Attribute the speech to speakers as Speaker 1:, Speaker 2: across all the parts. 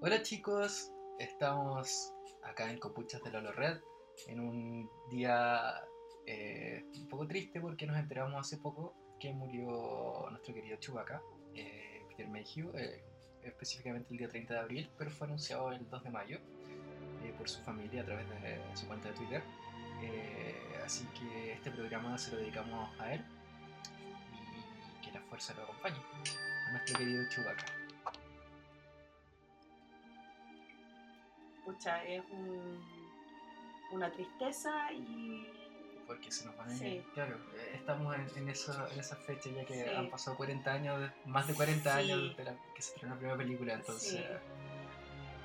Speaker 1: Hola chicos, estamos acá en Copuchas de Lolo Red en un día eh, un poco triste porque nos enteramos hace poco que murió nuestro querido Chewbacca, eh, Peter Mayhew, eh, específicamente el día 30 de abril, pero fue anunciado el 2 de mayo por su familia a través de su cuenta de Twitter. Así que este programa se lo dedicamos a él y que la fuerza lo acompañe, a nuestro querido Chewbacca.
Speaker 2: Pucha, es un- una tristeza y
Speaker 1: porque se nos van a
Speaker 2: Sí.
Speaker 1: ir. Claro, eh, estamos en, en, eso, en esa fecha ya que
Speaker 2: Sí.
Speaker 1: han pasado 40 años, más de 40
Speaker 2: Sí.
Speaker 1: años desde la, que se estrenó la primera película, entonces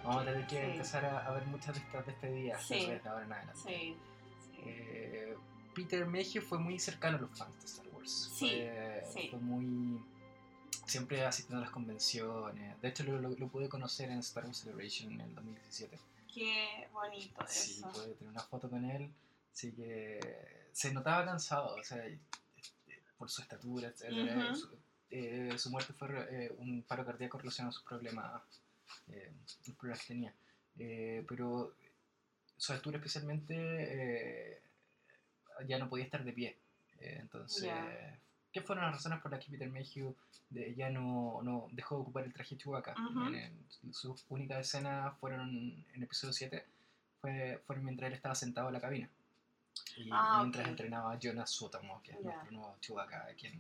Speaker 1: vamos a tener que empezar a, a ver muchas de estas despedidas
Speaker 2: Sí.
Speaker 1: tal vez de ahora en adelante. Eh, Peter Mayhew fue muy cercano a los fans de Star Wars.
Speaker 2: Sí,
Speaker 1: Fue, fue muy... Siempre asistiendo a las convenciones. De hecho, lo, lo- lo pude conocer en Star Wars Celebration en el 2017.
Speaker 2: Qué bonito
Speaker 1: Sí,
Speaker 2: eso.
Speaker 1: pude tener una foto con él, así que se notaba cansado, o sea, eh, por su estatura, etc. Su, eh, su muerte fue eh, un paro cardíaco relacionado a sus problemas, eh, los problemas que tenía. Eh, pero su altura especialmente eh, ya no podía estar de pie. Eh, entonces. ¿Qué fueron las razones por las que Peter Mayhew de- ya no, no dejó de ocupar el traje Chewbacca? Sus únicas escenas fueron en episodio 7, fue, fueron mientras él estaba sentado en la cabina. Y
Speaker 2: Ah,
Speaker 1: mientras entrenaba a Jonas Sutomo, que es nuestro nuevo Chewbacca, quien,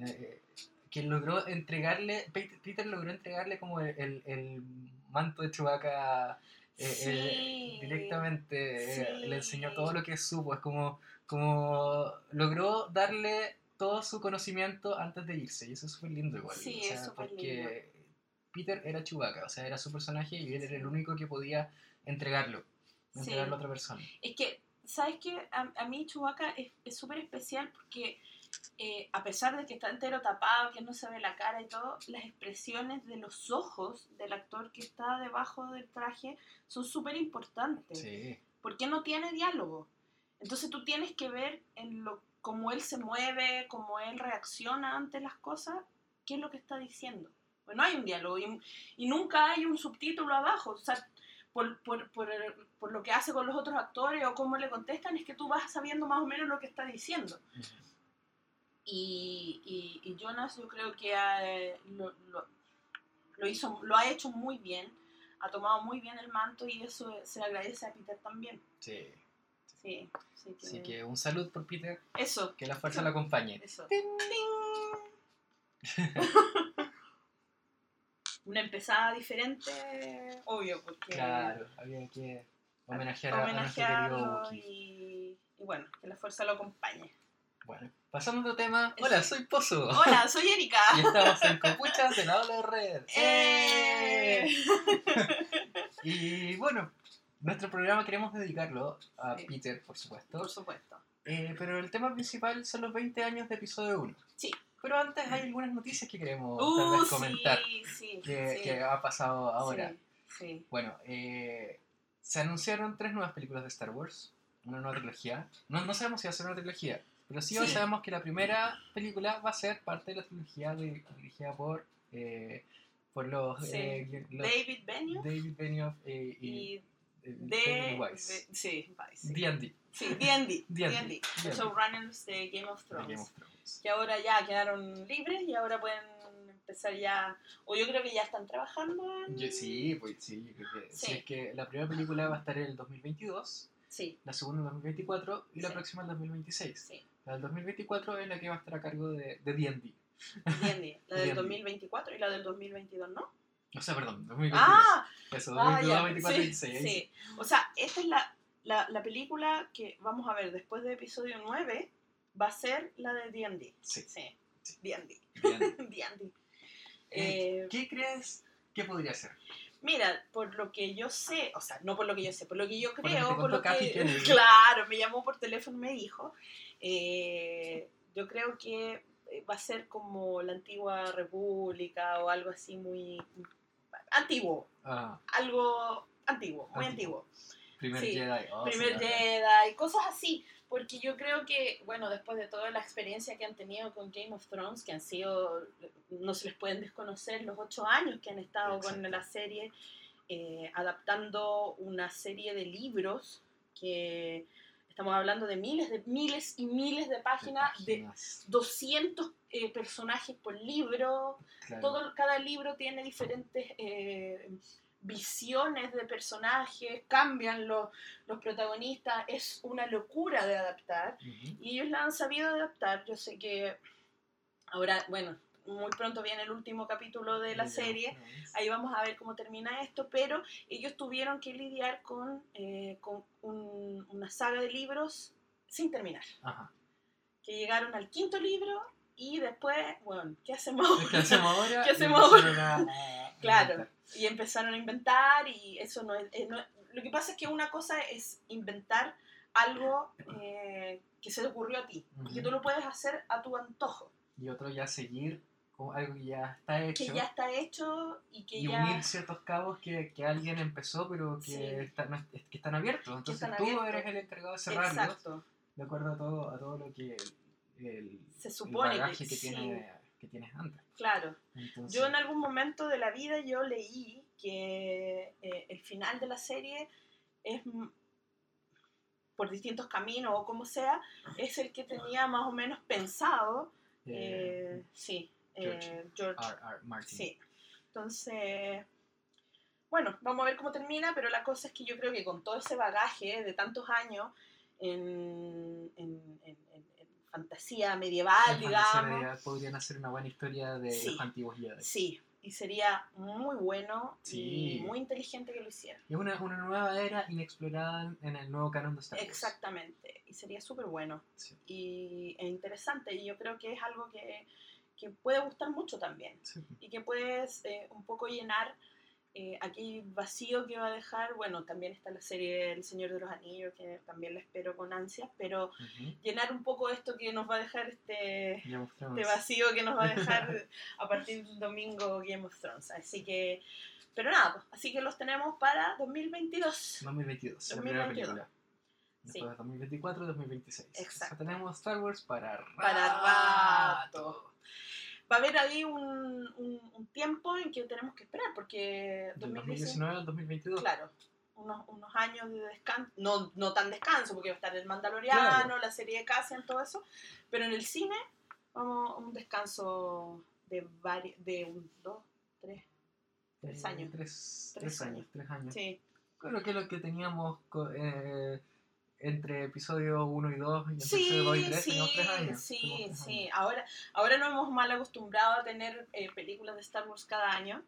Speaker 1: eh, quien logró entregarle, Peter, logró entregarle como el, el- el manto de Chewbacca eh, eh, directamente, eh, le enseñó todo lo que supo, es como, como logró darle todo su conocimiento antes de irse, y eso es súper lindo igual,
Speaker 2: Sí,
Speaker 1: o sea,
Speaker 2: es súper
Speaker 1: Peter era Chewbacca, o sea, era su personaje y él era el único que podía entregarlo,
Speaker 2: Sí.
Speaker 1: entregarlo a otra persona.
Speaker 2: Es que, ¿sabes qué? A, a mí Chewbacca es es súper especial porque eh, a pesar de que está entero tapado, que no se ve la cara y todo, las expresiones de los ojos del actor que está debajo del traje son súper importantes.
Speaker 1: Sí,
Speaker 2: porque no tiene diálogo. Entonces tú tienes que ver en lo cómo él se mueve, cómo él reacciona ante las cosas, qué es lo que está diciendo. Pues no hay un diálogo y, y nunca hay un subtítulo abajo. O sea, por, por, por, el- por lo que hace con los otros actores o cómo le contestan, es que tú vas sabiendo más o menos lo que está diciendo. Y, y, y Jonas yo creo que eh, lo, lo- lo hizo, lo ha hecho muy bien, ha tomado muy bien el manto y eso se le agradece a Peter también.
Speaker 1: sí.
Speaker 2: Sí, sí que...
Speaker 1: Así que un saludo por Peter,
Speaker 2: Eso,
Speaker 1: que la fuerza lo acompañe.
Speaker 2: eso. Una empezada diferente, obvio, porque
Speaker 1: Claro, había que homenajear a, a nuestro querido
Speaker 2: homenajearlo y, y bueno, que la fuerza lo acompañe.
Speaker 1: Bueno, pasando a otro tema. Hola, soy Pozo.
Speaker 2: Hola, soy Erika.
Speaker 1: Y estamos en Copuchas de la Ola Red.
Speaker 2: ¡Eh!
Speaker 1: Y bueno, nuestro programa queremos dedicarlo a
Speaker 2: Sí.
Speaker 1: Peter, por supuesto.
Speaker 2: Por supuesto.
Speaker 1: Eh, pero el tema principal son los 20 años de episodio 1.
Speaker 2: Sí.
Speaker 1: Pero antes hay algunas noticias que queremos tal
Speaker 2: Uh,
Speaker 1: vez comentar
Speaker 2: sí, sí,
Speaker 1: que,
Speaker 2: sí,
Speaker 1: que ha pasado ahora.
Speaker 2: Sí, sí.
Speaker 1: Bueno, eh, se anunciaron tres nuevas películas de Star Wars, una nueva trilogía. No, no sabemos si va a ser una trilogía, pero sí,
Speaker 2: Sí.
Speaker 1: sabemos que la primera película va a ser parte de la trilogía de- dirigida por, eh, por los,
Speaker 2: Sí.
Speaker 1: eh, guion- los-
Speaker 2: David Benioff
Speaker 1: David Benioff eh, y,
Speaker 2: de,
Speaker 1: David Weiss.
Speaker 2: de- sí.
Speaker 1: D&D,
Speaker 2: Sí, D&D,
Speaker 1: D&D,
Speaker 2: D&D,
Speaker 1: D&D.
Speaker 2: showrunners de Game of
Speaker 1: de
Speaker 2: Thrones. Que ahora ya quedaron libres y ahora pueden empezar ya, o yo creo que ya están trabajando en...
Speaker 1: Yo- sí, pues sí, yo creo que,
Speaker 2: Sí.
Speaker 1: si es que la primera película va a estar en el 2022,
Speaker 2: Sí,
Speaker 1: la segunda en el 2024 y la próxima en el 2026.
Speaker 2: sí,
Speaker 1: La del 2024 es la que va a estar a cargo de de D&D.
Speaker 2: D&D, la del
Speaker 1: D&D.
Speaker 2: 2024 y la del 2022, ¿no?
Speaker 1: O sea, perdón, 2022.
Speaker 2: Ah,
Speaker 1: Eso,
Speaker 2: ah,
Speaker 1: 2022,
Speaker 2: ya,
Speaker 1: 2024,
Speaker 2: sí,
Speaker 1: 26. ahí
Speaker 2: sí. O sea, esta es la, la, la película que vamos a ver después de episodio 9, va a ser la de D&D.
Speaker 1: Sí.
Speaker 2: Sí. D&D. D&D.
Speaker 1: Eh,
Speaker 2: Eh,
Speaker 1: ¿Qué crees que podría ser?
Speaker 2: Mira, por lo que yo sé, o sea, no por lo que yo sé, por lo que yo
Speaker 1: Por lo que
Speaker 2: creo, por lo que, claro, me llamó por teléfono y me dijo, eh, yo creo que va a ser como la antigua república o algo así muy antiguo,
Speaker 1: Ah,
Speaker 2: algo antiguo, muy
Speaker 1: Antiguo.
Speaker 2: antiguo.
Speaker 1: Primer
Speaker 2: Sí,
Speaker 1: Jedi. oh,
Speaker 2: primer
Speaker 1: sí, bacán.
Speaker 2: Jedi, cosas así. Porque yo creo que, bueno, después de toda la experiencia que han tenido con Game of Thrones, que han sido, no se les pueden desconocer los ocho años que han estado con la serie, eh, adaptando una serie de libros que estamos hablando de miles, de miles y miles de
Speaker 1: De
Speaker 2: páginas, de,
Speaker 1: páginas,
Speaker 2: 200 eh, personajes por libro,
Speaker 1: claro.
Speaker 2: todo, cada libro tiene diferentes eh, visiones de personajes, cambian los, los protagonistas, es una locura de adaptar y ellos la han sabido adaptar. Yo sé que ahora, bueno, muy pronto viene el último capítulo de la serie,
Speaker 1: nice.
Speaker 2: ahí vamos a ver cómo termina esto, pero ellos tuvieron que lidiar con, eh, con un- una saga de libros sin terminar,
Speaker 1: Ajá.
Speaker 2: que llegaron al quinto libro y después, bueno, ¿qué hacemos ahora?
Speaker 1: ¿Qué hacemos ahora?
Speaker 2: ¿Qué hacemos ahora?
Speaker 1: a- a
Speaker 2: Claro.
Speaker 1: inventar.
Speaker 2: y empezaron a inventar y eso no es, eh, no- lo que pasa es que una cosa es inventar algo eh, que se te ocurrió a ti y que
Speaker 1: Ujú.
Speaker 2: tú lo puedes hacer a tu antojo
Speaker 1: Y otro ya seguir con algo que ya está hecho.
Speaker 2: que ya está hecho y que
Speaker 1: y
Speaker 2: ya
Speaker 1: unir ciertos cabos que, que alguien empezó pero que,
Speaker 2: Sí.
Speaker 1: no- que están abiertos. Entonces
Speaker 2: están
Speaker 1: tú
Speaker 2: abiertos.
Speaker 1: eres el encargado de cerrarlos
Speaker 2: exacto
Speaker 1: de acuerdo a todo, a todo lo que el, el-
Speaker 2: se
Speaker 1: el
Speaker 2: supone que,
Speaker 1: bagaje que,
Speaker 2: sí,
Speaker 1: tiene, que tienes antes.
Speaker 2: claro
Speaker 1: Entonces,
Speaker 2: yo en algún momento de la vida yo leí que eh, el final de la serie es por distintos caminos o como sea es el que tenía más o menos pensado
Speaker 1: eh,
Speaker 2: eh, sí
Speaker 1: George.
Speaker 2: eh, George
Speaker 1: R. R. Martin.
Speaker 2: Sí. Entonces, bueno, vamos a ver cómo termina, pero la cosa es que yo creo que con todo ese bagaje de tantos años en, en- en- en- fantasía medieval,
Speaker 1: En fantasía
Speaker 2: digamos,
Speaker 1: medieval podrían hacer una buena historia de
Speaker 2: Sí.
Speaker 1: los antiguos Jedi.
Speaker 2: sí, y sería muy bueno
Speaker 1: Sí.
Speaker 2: y muy inteligente que lo hiciera.
Speaker 1: Es una, una nueva era inexplorada en el nuevo canon de Star Wars.
Speaker 2: Exactamente, y sería súper bueno
Speaker 1: Sí.
Speaker 2: y, e interesante, y yo creo que es algo que, que puede gustar mucho también.
Speaker 1: Sí.
Speaker 2: y que puedes eh, un poco llenar eh, aquel vacío que va a dejar. Bueno, también está la serie El Señor de los Anillos, que también la espero con ansias, pero
Speaker 1: Ujú.
Speaker 2: llenar un poco esto que nos va a dejar este, este vacío que nos va a dejar a partir del domingo Game of Thrones. Así que, pero nada, pues, así que los tenemos para 2022.
Speaker 1: 2022, la primera
Speaker 2: 2022.
Speaker 1: película. Después 2024 2026.
Speaker 2: Exacto.
Speaker 1: O sea, tenemos Star Wars para rato.
Speaker 2: Para rato. Va a haber ahí un, un- un tiempo en que tenemos que esperar, porque
Speaker 1: Del
Speaker 2: 2019
Speaker 1: 2019 al 2022.
Speaker 2: Claro, unos, unos años de descanso, no, no tan descanso, porque va a estar el Mandaloriano,
Speaker 1: Claro.
Speaker 2: la serie de Cassian, todo eso, pero en el cine vamos a un descanso de varios, de un, dos, tres, tres
Speaker 1: Eh,
Speaker 2: años.
Speaker 1: Tres,
Speaker 2: Tres
Speaker 1: tres años,
Speaker 2: años.
Speaker 1: tres años.
Speaker 2: Sí,
Speaker 1: Creo que lo que teníamos eh, entre episodio 1 y 2 y
Speaker 2: sí,
Speaker 1: episodio 2 y 3
Speaker 2: sí,
Speaker 1: tres años.
Speaker 2: sí,
Speaker 1: tres
Speaker 2: sí.
Speaker 1: años.
Speaker 2: Ahora, ahora nos hemos mal acostumbrado a tener eh, películas de Star Wars cada año.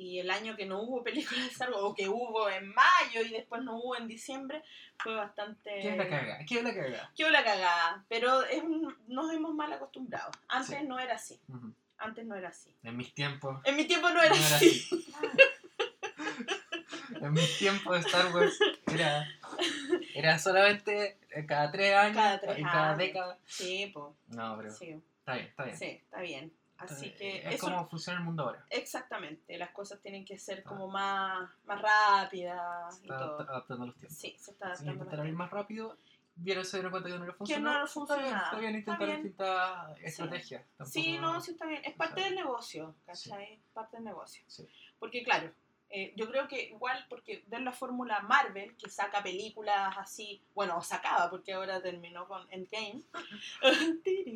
Speaker 2: Y el año que no hubo películas de Star Wars, o que hubo en mayo y después no hubo en diciembre, fue bastante...
Speaker 1: ¿Qué es la cagada? ¿Qué es la cagada?
Speaker 2: Qué la cagada, pero es un- nos hemos mal acostumbrado. Antes
Speaker 1: Sí.
Speaker 2: no era así,
Speaker 1: Ujú.
Speaker 2: antes no era así.
Speaker 1: En mis tiempos.
Speaker 2: En mi tiempo no era,
Speaker 1: no era
Speaker 2: así.
Speaker 1: en mis tiempos Star Wars era, era solamente cada tres años
Speaker 2: Cada tres
Speaker 1: y cada
Speaker 2: años.
Speaker 1: década.
Speaker 2: Sí, po,
Speaker 1: No, pero
Speaker 2: sí,
Speaker 1: está bien, está bien.
Speaker 2: sí, está bien. Así que
Speaker 1: es
Speaker 2: eso,
Speaker 1: como funciona el mundo ahora.
Speaker 2: exactamente, las cosas tienen que ser como más, más rápidas
Speaker 1: Se
Speaker 2: y
Speaker 1: está
Speaker 2: todo.
Speaker 1: adaptando a los tiempos.
Speaker 2: Sí, se está
Speaker 1: Si
Speaker 2: adaptando.
Speaker 1: intentar
Speaker 2: a
Speaker 1: ir más rápido, vieron, se dieron cuenta que no le
Speaker 2: Que
Speaker 1: funcionó.
Speaker 2: no le
Speaker 1: Está bien. Está bien
Speaker 2: Está
Speaker 1: intentar
Speaker 2: bien.
Speaker 1: distintas estrategias.
Speaker 2: Sí, no, sí está bien. Es parte
Speaker 1: o sea,
Speaker 2: del negocio, ¿cachai? Es parte del negocio.
Speaker 1: Sí.
Speaker 2: Porque claro, eh, yo creo que igual porque de la fórmula Marvel, que saca películas así, bueno, o sacaba porque ahora terminó con Endgame,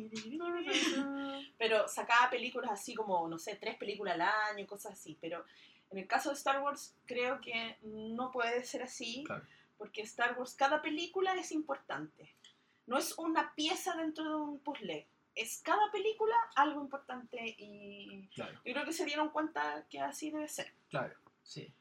Speaker 2: pero sacaba películas así como, no sé, tres películas al año, cosas así, pero en el caso de Star Wars creo que no puede ser así,
Speaker 1: Claro.
Speaker 2: porque Star Wars, cada película es importante. No es una pieza dentro de un puzzle, es cada película algo importante y
Speaker 1: Claro,
Speaker 2: yo creo que se dieron cuenta que así debe ser.
Speaker 1: claro, sí.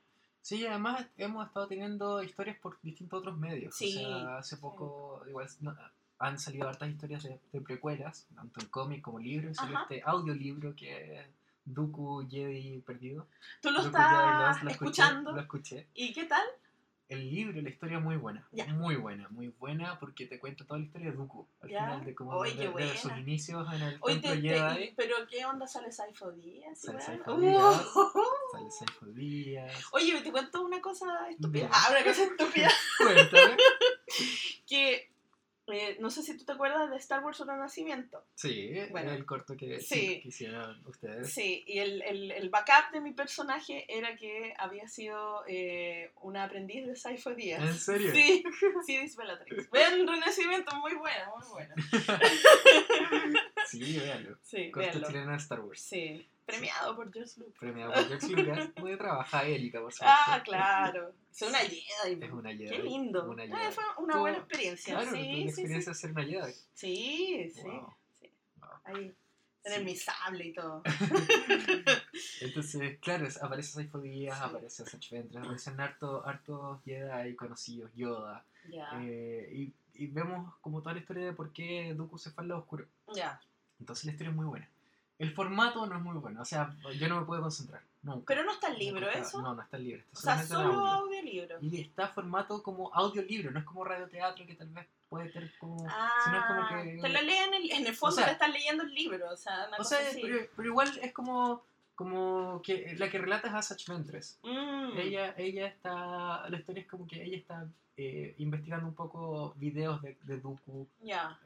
Speaker 1: Sí, y además hemos estado teniendo historias por distintos otros medios.
Speaker 2: Sí,
Speaker 1: O sea, hace poco igual no, han salido hartas historias de, de precuelas, tanto en cómic como libros. Salió este audiolibro que es Dooku Jedi Perdido.
Speaker 2: Tú lo
Speaker 1: Dooku
Speaker 2: estás
Speaker 1: lo
Speaker 2: escuchando
Speaker 1: Lo escuché.
Speaker 2: y qué tal?
Speaker 1: El libro, la historia es muy buena.
Speaker 2: Ya.
Speaker 1: Muy buena, muy buena porque te cuenta toda la historia de Dooku. Al
Speaker 2: Ya.
Speaker 1: final de cómo de, sus inicios en el
Speaker 2: Oye, te- te- pero ¿qué onda sale Saifo Díaz?
Speaker 1: Sale? Saifo Díaz. Sale Saifo Díaz.
Speaker 2: Oye, te cuento una cosa estúpida. Ah, una cosa estúpida.
Speaker 1: Cuéntame.
Speaker 2: que eh, no sé si tú te acuerdas de Star Wars Renacimiento.
Speaker 1: Sí,
Speaker 2: Bueno.
Speaker 1: el corto que,
Speaker 2: Sí.
Speaker 1: que hicieron ustedes.
Speaker 2: Sí, y el, el, el backup de mi personaje era que había sido eh, una aprendiz de Saifo Díaz.
Speaker 1: ¿En serio?
Speaker 2: Sí, sí, dice Bellatrix. Vean Renacimiento, muy buena, muy buena.
Speaker 1: Sí, véanlo.
Speaker 2: Sí,
Speaker 1: Corto
Speaker 2: véanlo.
Speaker 1: chileno de Star Wars.
Speaker 2: Sí, premiado por George Lucas.
Speaker 1: Premiado por George Lucas. Muy trabaja Erika, por supuesto.
Speaker 2: Ah, claro. Es una Jedi.
Speaker 1: Es una Jedi.
Speaker 2: Qué lindo.
Speaker 1: Una Jedi.
Speaker 2: fue una buena experiencia.
Speaker 1: Claro,
Speaker 2: sí,
Speaker 1: la
Speaker 2: sí, sí,
Speaker 1: experiencia de ser una Jedi.
Speaker 2: sí, sí.
Speaker 1: Wow.
Speaker 2: sí.
Speaker 1: Wow.
Speaker 2: Ahí, tener
Speaker 1: Sí.
Speaker 2: mi sable y todo.
Speaker 1: Entonces, claro, aparece Saifo Díaz,
Speaker 2: Sí.
Speaker 1: aparece Sach Ventress, aparecen harto, hartos Jedi conocidos, Yoda.
Speaker 2: Ya,
Speaker 1: eh, y, y vemos como toda la historia de por qué Dooku se fue al lado oscuro.
Speaker 2: ya.
Speaker 1: Entonces la historia es muy buena. El formato no es muy bueno, o sea, yo no me puedo concentrar. Nunca.
Speaker 2: Pero no está el libro, ¿eso?
Speaker 1: No, no está el libro, está
Speaker 2: o sea, solo
Speaker 1: audio.
Speaker 2: audiolibro.
Speaker 1: Y está formato como audiolibro, no es como radioteatro que tal vez puede tener como...
Speaker 2: Ah,
Speaker 1: sino es como que...
Speaker 2: te lo leen en el, en el fondo,
Speaker 1: sea,
Speaker 2: te están leyendo el libro, o sea, una
Speaker 1: O
Speaker 2: cosa
Speaker 1: sea,
Speaker 2: así.
Speaker 1: pero, pero igual es como, como que la que relata es a Sach Ventress.
Speaker 2: Mm,
Speaker 1: Ella, ella está, la historia es como que ella está eh, investigando un poco videos de, de Dooku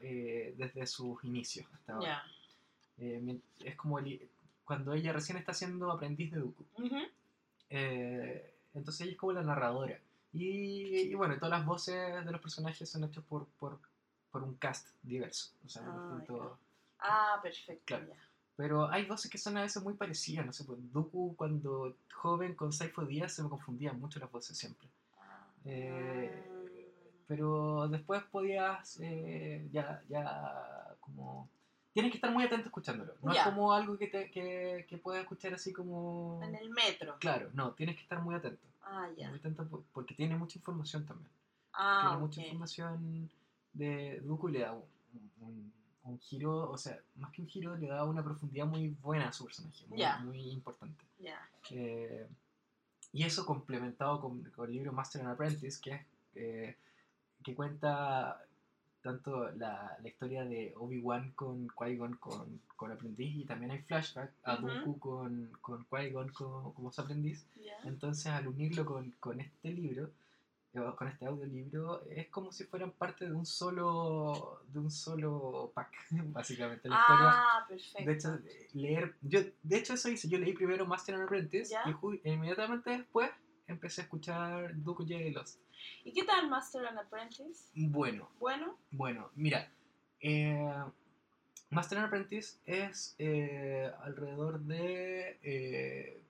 Speaker 1: eh, desde sus inicios hasta ahora. Eh, es como el- cuando ella recién está siendo aprendiz de Dooku.
Speaker 2: Ujú,
Speaker 1: Eh, entonces ella es como la narradora. Y, y bueno, todas las voces de los personajes son hechas por, por, por un cast diverso. O sea,
Speaker 2: Ah,
Speaker 1: distintos-
Speaker 2: Ah, perfecto,
Speaker 1: Claro.
Speaker 2: ya.
Speaker 1: Pero hay voces que son a veces muy parecidas. No sé, pues Dooku cuando joven con Saifo Díaz se me confundían mucho las voces siempre.
Speaker 2: Ah,
Speaker 1: Eh, pero después podías eh, ya, ya como... Tienes que estar muy atento escuchándolo. No es como algo que, te, que, que puedes escuchar así como...
Speaker 2: en el metro.
Speaker 1: Claro, no, tienes que estar muy atento.
Speaker 2: Ah, ya.
Speaker 1: Muy atento por- porque tiene mucha información también.
Speaker 2: Ah,
Speaker 1: tiene mucha información de Dooku y le da un, un- un giro, o sea, más que un giro, le da una profundidad muy buena a su personaje, muy,
Speaker 2: Ya.
Speaker 1: muy importante.
Speaker 2: Ya.
Speaker 1: Eh, y eso complementado con, con el libro Master and Apprentice, que, es, eh, que cuenta tanto la, la historia de Obi-Wan con Qui-Gon con, con aprendiz y también hay flashback a
Speaker 2: Ujú.
Speaker 1: Dooku con, con Qui-Gon como, como su aprendiz.
Speaker 2: Ya.
Speaker 1: Entonces al unirlo con, con este libro, eh, con este audiolibro, es como si fueran parte de un solo, de un solo pack, básicamente. La historia
Speaker 2: Ah, perfecto.
Speaker 1: de hecho, leer. Yo, de hecho, eso hice. Yo leí primero Master and Apprentice
Speaker 2: ¿Ya?
Speaker 1: y inmediatamente después empecé a escuchar Dooku Jedi Lost.
Speaker 2: ¿Y qué tal Master and Apprentice?
Speaker 1: Bueno,
Speaker 2: Bueno,
Speaker 1: bueno, mira. eh, Master and Apprentice es eh, alrededor de eh,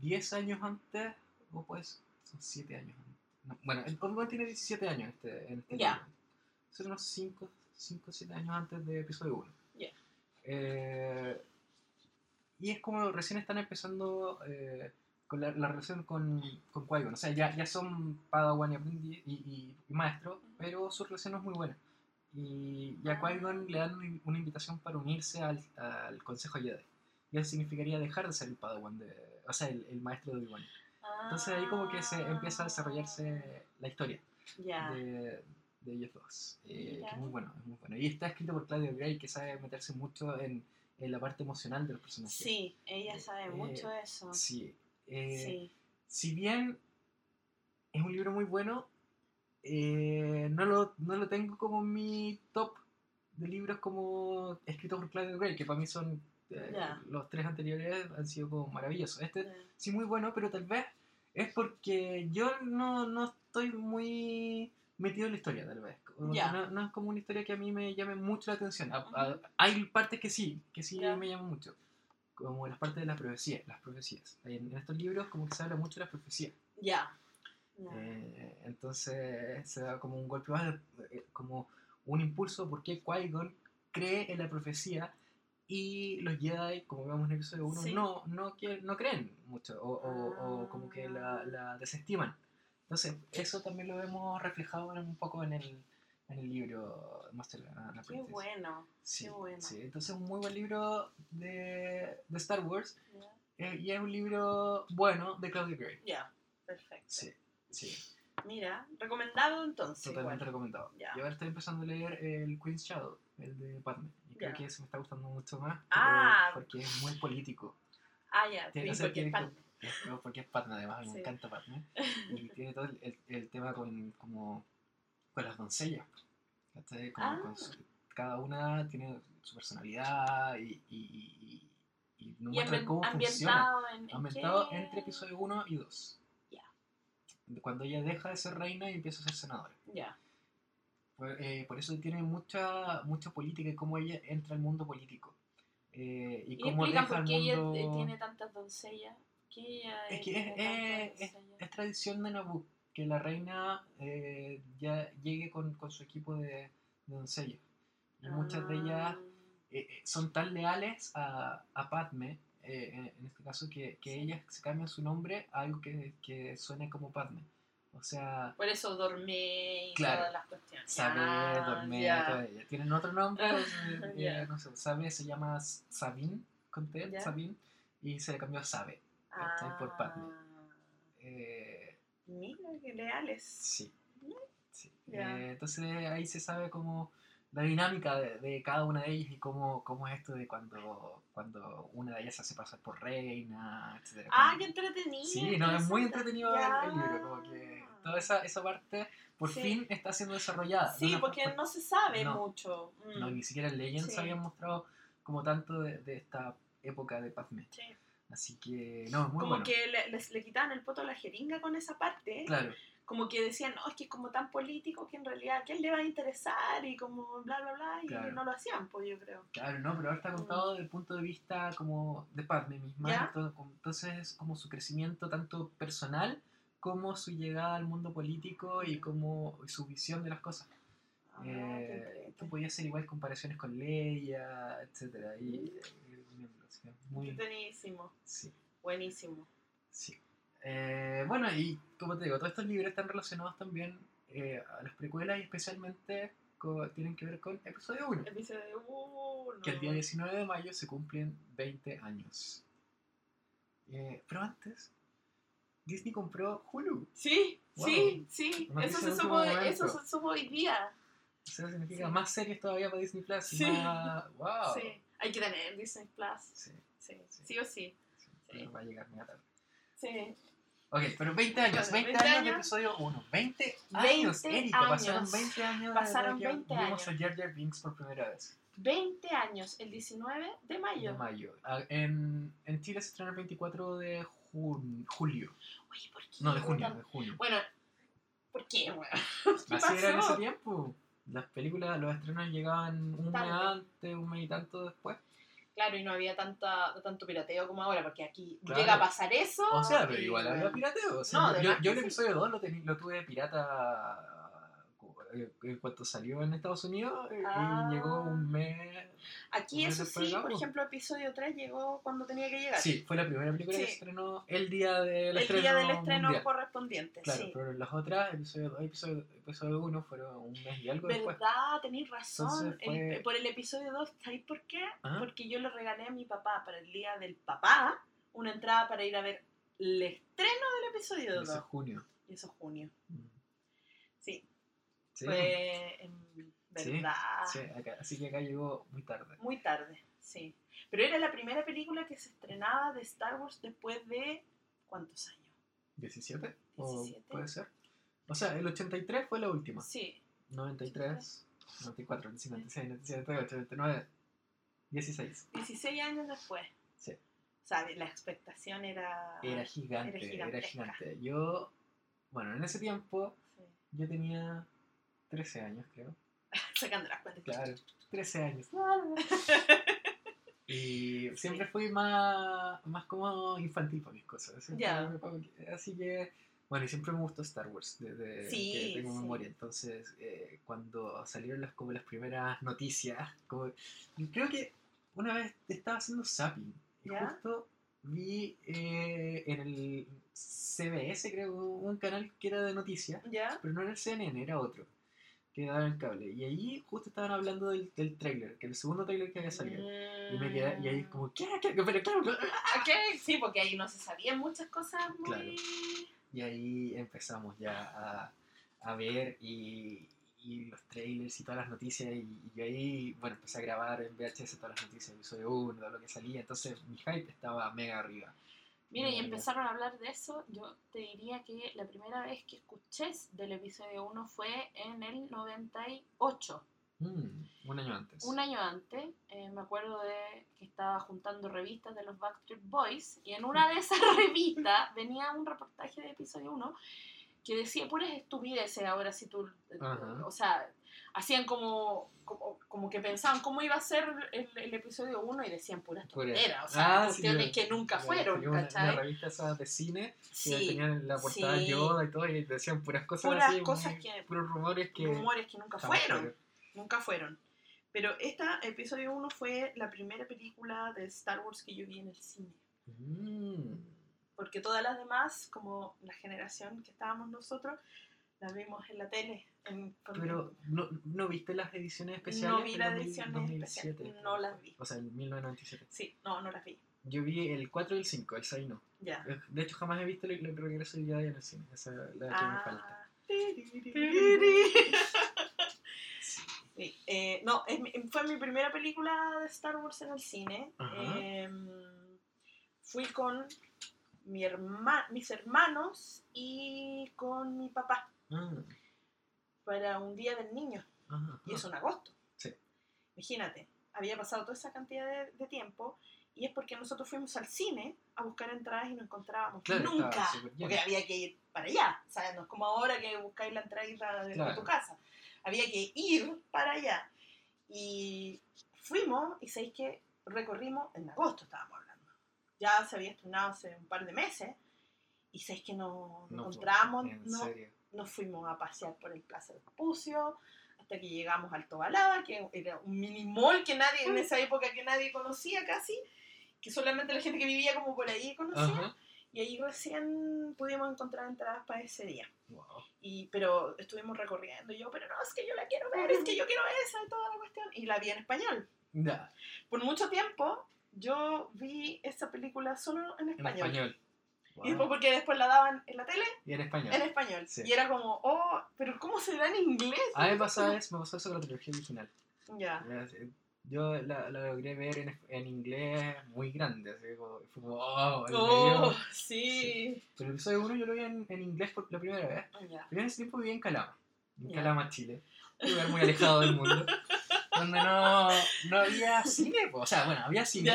Speaker 1: 10 años antes, o pues, son 7 años antes. No, bueno, el Obi-Wan tiene 17 años en este, en este
Speaker 2: Ya.
Speaker 1: libro. Son unos 5 o 7 años antes de episodio 1.
Speaker 2: Ya.
Speaker 1: Eh, y es como recién están empezando eh, con la, la relación con, con Qui-Gon. O sea, ya, ya son Padawan y aprendiz y, y- y maestro, pero su relación no es muy buena. Y, y a Qui-Gon le dan una, invitación para unirse al, al Consejo Jedi. Y eso significaría dejar de ser el Padawan, de, o sea, el, el maestro de Obi-Wan. Entonces ahí como que se empieza a desarrollarse la historia
Speaker 2: Ya.
Speaker 1: de, de ellos dos. eh, que
Speaker 2: Mira.
Speaker 1: es muy bueno, es muy bueno. Y está escrito por Claudio Gray, que sabe meterse mucho en, en la parte emocional de los personajes.
Speaker 2: Sí, ella sabe
Speaker 1: Eh,
Speaker 2: mucho de eso.
Speaker 1: Sí. Eh,
Speaker 2: Sí.
Speaker 1: Si bien es un libro muy bueno, eh, no, lo, no lo tengo como mi top de libros como escritos por Claudio Gray, que para mí son... eh. Los tres anteriores han sido como maravillosos. Este sí muy bueno, pero tal vez es porque yo no, no estoy muy metido en la historia, tal vez. No, no es como una historia que a mí me llame mucho la atención. A- a-
Speaker 2: Ujú.
Speaker 1: hay partes que sí, que sí me llaman mucho. Como las partes de la profecía, las profecías. En, en estos libros como que se habla mucho de las profecías.
Speaker 2: Ya. Ya.
Speaker 1: Eh, entonces se da como un golpe más, eh, como un impulso porque Qui-Gon cree en la profecía y los Jedi, como vemos en el episodio 1,
Speaker 2: Sí.
Speaker 1: no, no, quieren- no creen mucho o, o- o como que la,
Speaker 2: Ah.
Speaker 1: la desestiman. Entonces eso también lo vemos reflejado un poco en el, en el libro And
Speaker 2: Qué bueno.
Speaker 1: Sí,
Speaker 2: qué bueno.
Speaker 1: sí, entonces un muy buen libro de, de Star Wars eh, y es un libro bueno de Claudio Gray.
Speaker 2: Ya. Perfecto.
Speaker 1: Sí, sí.
Speaker 2: mira, recomendado entonces.
Speaker 1: Totalmente
Speaker 2: igual.
Speaker 1: recomendado.
Speaker 2: Ya.
Speaker 1: Yo ahora estoy empezando a leer el Queen's Shadow, el de Padme. Y creo que ese me está gustando mucho más.
Speaker 2: Ah.
Speaker 1: Porque es muy político.
Speaker 2: Ah, ya,
Speaker 1: Tiene-
Speaker 2: sí, porque es
Speaker 1: no, porque es Padme además,
Speaker 2: Sí.
Speaker 1: me encanta Padme. Y tiene todo el, el- el tema con, como, con las doncellas. ¿Cachai? Como
Speaker 2: Ah.
Speaker 1: con su- cada una tiene su personalidad y, y, y, y nos muestran cómo funciona.
Speaker 2: en, en
Speaker 1: Ambientado entre episodio 1 y 2.
Speaker 2: Ya.
Speaker 1: Cuando ella deja de ser reina y empieza a ser senadora.
Speaker 2: Ya.
Speaker 1: Por, eh, por eso tiene mucha, mucha política y cómo ella entra al mundo político. Eh, y cómo deja
Speaker 2: por qué ella
Speaker 1: mundo...
Speaker 2: eh, tiene tantas doncellas. Que ella
Speaker 1: Es que es, es- es- tradición de Naboo que la reina eh, ya llegue con, con su equipo de, de doncellas. Y muchas de ellas
Speaker 2: Ah,
Speaker 1: eh, eh, son tan leales a, a Padme, eh, en, en este caso, que, que
Speaker 2: Sí.
Speaker 1: ellas se cambian su nombre a algo que, que suene como Padme. O sea,
Speaker 2: Por eso dormé y
Speaker 1: Claro.
Speaker 2: todas las cuestiones.
Speaker 1: Sabe,
Speaker 2: Ah,
Speaker 1: Dormé,
Speaker 2: ya.
Speaker 1: todas ellas. Tienen otro nombre,
Speaker 2: Ah,
Speaker 1: eh, no sé, Sabe se llama Sabine, con T,
Speaker 2: Ya.
Speaker 1: Sabine, y se le cambió a Sabe. ¿cachai? por Padme.
Speaker 2: Ah,
Speaker 1: Eh,
Speaker 2: Mira, qué leales.
Speaker 1: sí. sí. Eh, entonces ahí se sabe como la dinámica de, de cada una de ellas y cómo, cómo es esto de cuando, cuando una de ellas se hace pasar por reina, etc.
Speaker 2: Ah, qué entretenido.
Speaker 1: Sí, no, es muy entretenido el,
Speaker 2: Ya.
Speaker 1: el libro, como que toda esa, esa parte por
Speaker 2: Sí.
Speaker 1: fin está siendo desarrollada.
Speaker 2: Sí,
Speaker 1: No,
Speaker 2: porque no se sabe
Speaker 1: no.
Speaker 2: mucho. Mm,
Speaker 1: No, ni siquiera en Legends
Speaker 2: Sí.
Speaker 1: habían mostrado como tanto de, de esta época de Padme.
Speaker 2: sí.
Speaker 1: Así que, no, es muy
Speaker 2: Como
Speaker 1: bueno.
Speaker 2: que le, les- le quitaban el poto a la jeringa con esa parte.
Speaker 1: Claro,
Speaker 2: Como que decían, no, es que es como tan político que en realidad, ¿qué le va a interesar? Y como bla, bla, bla. Y
Speaker 1: Claro.
Speaker 2: no lo hacían, pues yo creo.
Speaker 1: claro, no, pero ahora está contado desde el punto de vista como de Padme misma.
Speaker 2: Mm.
Speaker 1: Entonces, como- su crecimiento tanto personal como su llegada al mundo político y como su visión de las cosas.
Speaker 2: Ah,
Speaker 1: Eh, tú podías hacer igual comparaciones con Leia, etcétera y, Muy,
Speaker 2: Buenísimo,
Speaker 1: sí.
Speaker 2: buenísimo.
Speaker 1: Sí. Eh, bueno, y como te digo, todos estos libros están relacionados también eh, a las precuelas y especialmente co- tienen que ver con episodio 1,
Speaker 2: Episodio uno.
Speaker 1: que el día 19 de mayo se cumplen 20 años. Eh, pero antes, Disney compró Hulu.
Speaker 2: Sí,
Speaker 1: Wow.
Speaker 2: sí, sí. Eso se, supo, eso se supo hoy día.
Speaker 1: Eso significa
Speaker 2: Sí.
Speaker 1: más series todavía para Disney Plus.
Speaker 2: Sí.
Speaker 1: más- ¡Wow!
Speaker 2: Sí. Hay que tener Disney Plus.
Speaker 1: Sí,
Speaker 2: Sí,
Speaker 1: Sí.
Speaker 2: sí o sí.
Speaker 1: sí, va a llegar muy tarde.
Speaker 2: Sí.
Speaker 1: Ok, pero 20 años,
Speaker 2: Bueno,
Speaker 1: 20,
Speaker 2: 20
Speaker 1: años de episodio 1. 20
Speaker 2: 20
Speaker 1: años, Erika, pasaron
Speaker 2: años.
Speaker 1: 20 años
Speaker 2: Pasaron
Speaker 1: que
Speaker 2: 20
Speaker 1: vimos
Speaker 2: años.
Speaker 1: a Jar Jar Binks por primera vez.
Speaker 2: 20 años, el 19 de mayo.
Speaker 1: De mayo. Ah, En, en Chile se estrena el 24 de jun- julio.
Speaker 2: Oye, ¿por qué?
Speaker 1: No, de junio, de junio.
Speaker 2: Bueno, ¿por qué, weón? ¿Qué
Speaker 1: Así era en ese tiempo. Las películas, los estrenos llegaban un mes antes, un mes y tanto después.
Speaker 2: Claro, y no había tanta, tanto pirateo como ahora, porque aquí
Speaker 1: Claro.
Speaker 2: llega a pasar eso.
Speaker 1: O sea, pero
Speaker 2: y,
Speaker 1: igual había pirateo. o sea,
Speaker 2: No, de
Speaker 1: yo, el episodio 2 lo, tuve pirata en cuanto salió en Estados Unidos eh,
Speaker 2: Ah.
Speaker 1: y llegó un mes.
Speaker 2: Aquí
Speaker 1: un
Speaker 2: eso
Speaker 1: mes
Speaker 2: sí, por
Speaker 1: po.
Speaker 2: ejemplo, episodio 3 llegó cuando tenía que llegar.
Speaker 1: Sí, fue la primera película que
Speaker 2: Sí.
Speaker 1: se estrenó el día del
Speaker 2: el
Speaker 1: estreno.
Speaker 2: día del estreno
Speaker 1: mundial.
Speaker 2: correspondiente,
Speaker 1: Claro,
Speaker 2: sí.
Speaker 1: pero las otras, episodio 2 episodio, episodio 1, fueron un mes y algo después.
Speaker 2: ¿Verdad? Tenéis razón.
Speaker 1: Fue-
Speaker 2: El- por el episodio 2, ¿sabéis por qué? Porque yo le regalé a mi papá para el día del papá una entrada para ir a ver el estreno del episodio 2.
Speaker 1: Ese es junio.
Speaker 2: Y eso es junio.
Speaker 1: Mm.
Speaker 2: Sí,
Speaker 1: Sí,
Speaker 2: fue en
Speaker 1: Sí,
Speaker 2: verdad.
Speaker 1: sí, acá- así que acá llegó muy tarde.
Speaker 2: Muy tarde, sí. Pero era la primera película que se estrenaba de Star Wars después de. ¿Cuántos años?
Speaker 1: ¿17? ¿O
Speaker 2: 17.
Speaker 1: puede ser? O sea, el 83 fue la última.
Speaker 2: Sí,
Speaker 1: 93, 94, 95, 96, 97, 98, 99, 16.
Speaker 2: 16 años después.
Speaker 1: Sí.
Speaker 2: O sea, la expectación era.
Speaker 1: Era gigante,
Speaker 2: Era
Speaker 1: era, gigante. Yo, bueno, en ese tiempo
Speaker 2: Sí.
Speaker 1: yo tenía 13 años, creo.
Speaker 2: Sacando las cuentas.
Speaker 1: Claro, 13 años. Y siempre fui más, más como infantil para mis cosas. me- que- Así que, bueno, y siempre me gustó Star Wars desde
Speaker 2: Sí,
Speaker 1: que tengo
Speaker 2: sí.
Speaker 1: memoria. Entonces, eh, cuando salieron las, como las primeras noticias, como, creo que una vez estaba haciendo zapping y justo vi eh, en el CBS, creo, un canal que era de noticias, pero no era el CNN, era otro, que daba el cable. Y ahí justo estaban hablando del, del tráiler, que el segundo tráiler que había salido. Y me quedé, y ahí como, ¿qué? ¿Qué? Pero claro, claro.
Speaker 2: Ok, sí, porque ahí no se sabían muchas cosas muy.
Speaker 1: Claro. Y ahí empezamos ya a, a ver y, y los trailers y todas las noticias y, y yo ahí, bueno, empecé a grabar en VHS todas las noticias, episodio 1, todo lo que salía, entonces mi hype estaba mega arriba.
Speaker 2: Mira, y empezaron a hablar de eso. Yo te diría que la primera vez que escuché del episodio 1 fue en el 98.
Speaker 1: Mm, un año antes.
Speaker 2: Un año antes, eh, me acuerdo de que estaba juntando revistas de los Backstreet Boys y en una de esas revistas venía un reportaje de episodio 1 que decía puras estupideces ahora si tú,
Speaker 1: Ajá.
Speaker 2: o sea, hacían como, como, como que pensaban cómo iba a ser el, el episodio 1 y decían puras
Speaker 1: Pura-
Speaker 2: tonteras, o sea,
Speaker 1: Ah, sí,
Speaker 2: cuestiones
Speaker 1: yo-
Speaker 2: que nunca fueron,
Speaker 1: una,
Speaker 2: ¿cachai?
Speaker 1: una revista esa de cine que
Speaker 2: Sí,
Speaker 1: tenían la portada
Speaker 2: sí.
Speaker 1: Yoda y todo y decían puras cosas
Speaker 2: Puras
Speaker 1: así,
Speaker 2: cosas
Speaker 1: muy-
Speaker 2: que-
Speaker 1: puros rumores que
Speaker 2: rumores que nunca fueron. Nunca fueron. Pero esta, episodio 1, fue la primera película de Star Wars que yo vi en el cine.
Speaker 1: Mm.
Speaker 2: Porque todas las demás, como la generación que estábamos nosotros, las vimos en la tele. En,
Speaker 1: Pero ¿no, ¿no viste las ediciones especiales?
Speaker 2: no vi las
Speaker 1: 2000
Speaker 2: ediciones
Speaker 1: 2007?
Speaker 2: especiales. No las vi.
Speaker 1: O sea, en 1997.
Speaker 2: Sí, no, no las vi.
Speaker 1: Yo vi el 4 y el 5, el 6 no.
Speaker 2: Ya.
Speaker 1: De hecho, jamás he visto el, el regreso de Jedi en el cine. Esa es la que me falta.
Speaker 2: Sí, eh, no, es fue mi primera película de Star Wars en el cine. Em, fui con mi herma mis hermanos y con mi papá
Speaker 1: Ah,
Speaker 2: para un día del niño.
Speaker 1: ajá,
Speaker 2: Y es
Speaker 1: ajá.
Speaker 2: en agosto.
Speaker 1: Sí.
Speaker 2: Imagínate, había pasado toda esa cantidad de, de tiempo y es porque nosotros fuimos al cine a buscar entradas y no encontrábamos
Speaker 1: Claro,
Speaker 2: nunca. Porque había que ir para allá. O sea, no es como ahora que buscáis la entrada de, de
Speaker 1: Claro.
Speaker 2: tu casa. Había que ir para allá. Y fuimos y sabéis que recorrimos, en agosto estábamos hablando. Ya se había estrenado hace un par de meses. Y sabéis que no, no
Speaker 1: No,
Speaker 2: encontramos,
Speaker 1: En
Speaker 2: no,
Speaker 1: serio.
Speaker 2: Nos fuimos a pasear por el Plaza del Pucio hasta que llegamos al Tobalaba, que era un mini mall que nadie, en esa época que nadie conocía casi, que solamente la gente que vivía como por ahí conocía,
Speaker 1: Ajá.
Speaker 2: y ahí recién pudimos encontrar entradas para ese día.
Speaker 1: Wow.
Speaker 2: Y, pero estuvimos recorriendo y yo, pero no, es que yo la quiero ver, es que yo quiero esa y toda la cuestión, y la vi en español.
Speaker 1: Ya,
Speaker 2: Por mucho tiempo yo vi esa película solo en
Speaker 1: en
Speaker 2: español. Y después porque después la daban en la tele
Speaker 1: Y en español.
Speaker 2: en español.
Speaker 1: Sí.
Speaker 2: Y era como, oh, pero ¿cómo se da en inglés?
Speaker 1: A mí me pasó eso, me pasó eso con la trilogía original.
Speaker 2: Ya.
Speaker 1: Yo la, la logré ver en, en inglés muy grande, así como, fue como, oh,
Speaker 2: Oh, sí.
Speaker 1: Pero el episodio 1 yo lo vi en, en inglés por la primera vez.
Speaker 2: Ya.
Speaker 1: Yo en ese tiempo vivía en Calama, en. Calama, Chile. Un lugar muy alejado del mundo. Donde no, no había cine, o sea, bueno, había cine.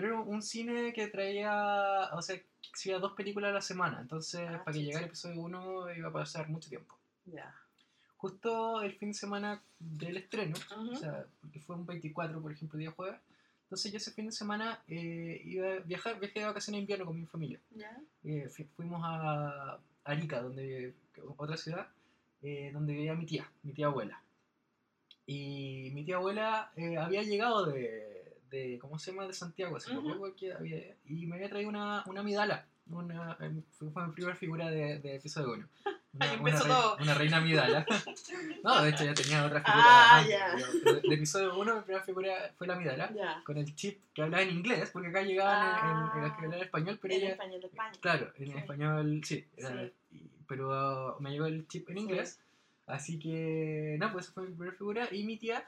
Speaker 1: Pero era un cine que traía, o sea, que exhibía dos películas a la semana. Entonces,
Speaker 2: Ah,
Speaker 1: para que llegara el episodio 1 iba a pasar mucho tiempo.
Speaker 2: Ya.
Speaker 1: Justo el fin de semana del estreno,
Speaker 2: Ujú.
Speaker 1: o sea, porque fue un 24, por ejemplo, día jueves. Entonces yo ese fin de semana eh, iba a viajar, viajé de vacaciones de invierno con mi familia.
Speaker 2: Ya.
Speaker 1: Eh, fu- fuimos a Arica, donde, otra ciudad, eh, donde vivía mi tía, mi tía abuela. Y mi tía abuela eh, había llegado de, de, ¿cómo se llama?, de Santiago, hace
Speaker 2: Ujú.
Speaker 1: poco, que había- y me había traído una, una midala. Una, em, fue, mi primera figura de, de episodio 1. Una,
Speaker 2: Ahí
Speaker 1: una
Speaker 2: empezó
Speaker 1: rei-
Speaker 2: todo.
Speaker 1: una reina midala. no, de hecho ya tenía otra figura.
Speaker 2: Ah,
Speaker 1: pero- pero de episodio 1 mi primera figura fue la midala
Speaker 2: Ya.
Speaker 1: con el chip que hablaba en inglés, porque acá llegaban en, en, en las que
Speaker 2: Ah.
Speaker 1: hablaban español, pero
Speaker 2: En
Speaker 1: ella,
Speaker 2: español de España.
Speaker 1: claro, en
Speaker 2: Sí.
Speaker 1: español sí, era-
Speaker 2: Sí.
Speaker 1: pero uh, me llegó el chip en
Speaker 2: Sí.
Speaker 1: inglés, así que, no, pues esa fue mi primera figura, y mi tía,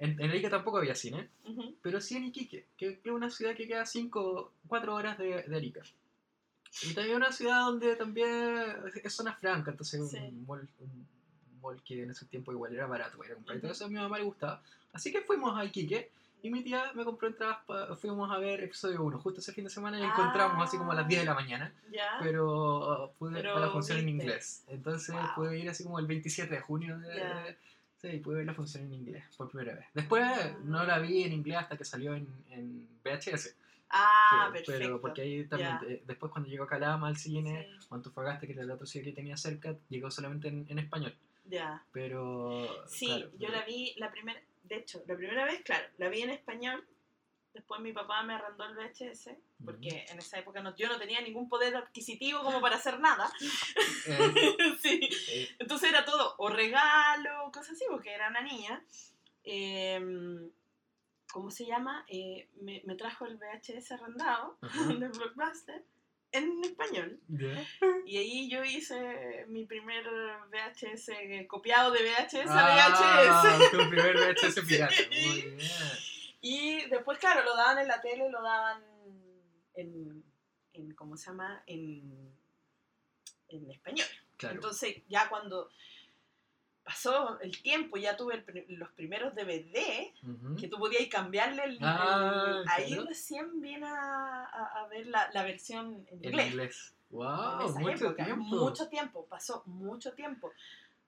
Speaker 1: en, en Arica tampoco había cine,
Speaker 2: Ujú.
Speaker 1: pero sí en Iquique, que, que es una ciudad que queda 5, 4 horas de, de Arica. Y también una ciudad donde también es zona franca, entonces
Speaker 2: Sí.
Speaker 1: un, mall, un mall que en ese tiempo igual era barato para ir a comprar. Eso a mi mamá le gustaba. Así que fuimos a Iquique y mi tía me compró entradas, fuimos a ver episodio 1, justo ese fin de semana y
Speaker 2: Ah.
Speaker 1: encontramos así como a las 10 de la mañana,
Speaker 2: Ya.
Speaker 1: pero uh, pude
Speaker 2: Pero
Speaker 1: ver la función en
Speaker 2: viste.
Speaker 1: inglés. Entonces
Speaker 2: Wow.
Speaker 1: pude ir así como el 27 de junio. de- sí, pude ver la función en inglés por primera vez. Después
Speaker 2: Ah.
Speaker 1: no la vi en inglés hasta que salió en, en VHS.
Speaker 2: Ah,
Speaker 1: que-
Speaker 2: perfecto.
Speaker 1: pero porque ahí también, eh, después cuando llegó a Calama al cine,
Speaker 2: Sí.
Speaker 1: o Antofagasta, que era el otro cine que tenía cerca, llegó solamente en, en español.
Speaker 2: Ya.
Speaker 1: Pero.
Speaker 2: Sí,
Speaker 1: claro,
Speaker 2: yo
Speaker 1: pero-
Speaker 2: la vi la primera, de hecho, la primera vez, claro, la vi en español. Después mi papá me arrendó el VHS, porque en esa época no, yo no tenía ningún poder adquisitivo como para hacer nada.
Speaker 1: Eh,
Speaker 2: sí.
Speaker 1: eh,
Speaker 2: Entonces era todo, o regalo, cosas así, porque era una niña. Eh, ¿Cómo se llama? Eh, me, me trajo el VHS arrendado de Blockbuster en español. Y ahí yo hice mi primer VHS, copiado de VHS
Speaker 1: Ah,
Speaker 2: a VHS.
Speaker 1: tu primer VHS pirata.
Speaker 2: Sí.
Speaker 1: Muy bien.
Speaker 2: Y después, claro, lo daban en la tele, lo daban en, en ¿cómo se llama? En, en español.
Speaker 1: Claro.
Speaker 2: Entonces, ya cuando pasó el tiempo, ya tuve el los primeros DVD, que tú podías cambiarle el...
Speaker 1: Ah,
Speaker 2: el- ahí
Speaker 1: claro.
Speaker 2: recién vine a, a- a ver la, la versión en
Speaker 1: En
Speaker 2: inglés.
Speaker 1: inglés.
Speaker 2: En
Speaker 1: Wow,
Speaker 2: esa
Speaker 1: mucho
Speaker 2: época,
Speaker 1: tiempo.
Speaker 2: Mucho tiempo, pasó mucho tiempo.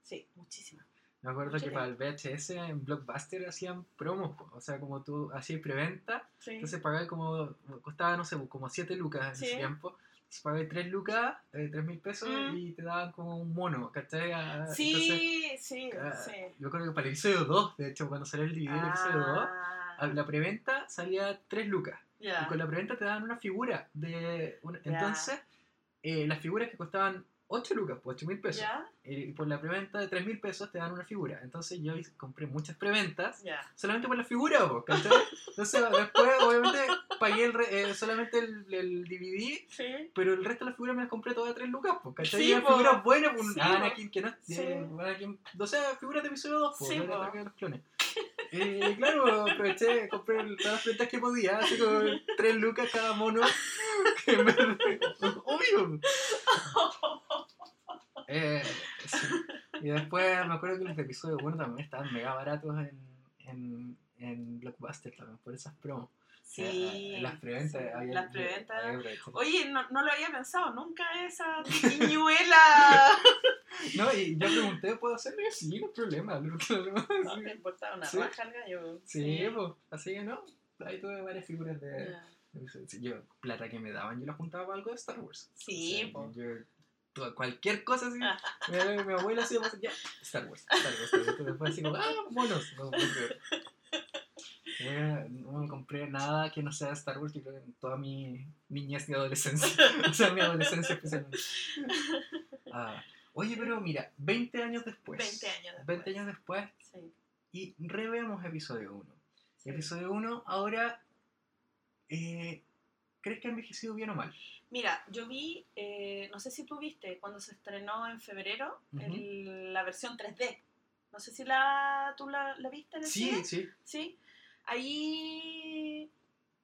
Speaker 2: Sí, muchísimo.
Speaker 1: Me acuerdo
Speaker 2: mucho
Speaker 1: que para el VHS en Blockbuster hacían promos, o sea, como tú hacías preventa,
Speaker 2: Sí.
Speaker 1: entonces pagabas como, costaba, no sé, como 7 lucas en
Speaker 2: Sí.
Speaker 1: ese tiempo. Entonces pagabas 3 lucas, eh, 3 mil pesos
Speaker 2: Mm.
Speaker 1: y te daban como un mono, ¿cachai? Ah, Entonces,
Speaker 2: sí, sí,
Speaker 1: ah,
Speaker 2: sí.
Speaker 1: yo creo que para el episodio 2, de hecho, cuando salió el DVD del episodio 2,
Speaker 2: Ah,
Speaker 1: a la preventa salía 3 lucas. Y con la preventa te daban una figura de... una-. Entonces, eh, las figuras que costaban 8 lucas, pues 8 mil pesos.
Speaker 2: ¿Ya?
Speaker 1: eh, Y por la preventa de 3 mil pesos te dan una figura. Entonces yo compré muchas preventas
Speaker 2: Ya.
Speaker 1: solamente por la figura, ¿cachai? Entonces después obviamente pagué el re- eh, solamente el, el DVD,
Speaker 2: Sí.
Speaker 1: pero el resto de las figuras me las compré todas a 3 lucas, po, ¿cachai?
Speaker 2: Sí,
Speaker 1: y eran figuras buenas, un
Speaker 2: Sí,
Speaker 1: Anakin que no eh, Anakin, o sea, figuras de episodio 2, po,
Speaker 2: Sí,
Speaker 1: de los clones. Y claro, aproveché, compré todas las preventas que podía, así como 3 lucas cada mono. Que me... Obvio. Eh, sí. Y después me acuerdo que los episodios bueno también estaban mega baratos en, en, en Blockbuster también, por esas promos.
Speaker 2: Sí.
Speaker 1: Eh, las preventas.
Speaker 2: sí,
Speaker 1: había-
Speaker 2: Las preventas. Oye, no, no lo había pensado nunca esa triquiñuela.
Speaker 1: No, y yo pregunté, ¿puedo hacerlo? Sí, no hay problema. No.
Speaker 2: No me importaba una
Speaker 1: Sí.
Speaker 2: raja al gallo.
Speaker 1: Sí, pues, así que no. Ahí tuve varias figuras de... Sí, Yo, plata que me daban, yo la juntaba para algo de Star Wars.
Speaker 2: Sí,
Speaker 1: O sea,
Speaker 2: po.
Speaker 1: yo, tu- cualquier cosa así, mi, mi abuela así, pues, ya, Star Wars, Star Wars. Entonces después así como, ah, monos. No, no me compré nada que no sea Star Wars, yo creo que en toda mi niñez y adolescencia. o sea, mi adolescencia especialmente. Ah, oye, pero mira, 20 años después.
Speaker 2: 20 años después.
Speaker 1: 20 años después
Speaker 2: Sí.
Speaker 1: y revemos episodio 1.
Speaker 2: sí.
Speaker 1: Episodio 1 ahora, eh, ¿crees que ha envejecido bien o mal?
Speaker 2: Mira, yo vi, eh, no sé si tú viste, cuando se estrenó en febrero
Speaker 1: Ujú.
Speaker 2: el- la versión 3D. No sé si la, tú la, la viste en el
Speaker 1: Sí,
Speaker 2: cine.
Speaker 1: sí.
Speaker 2: Sí. Ahí.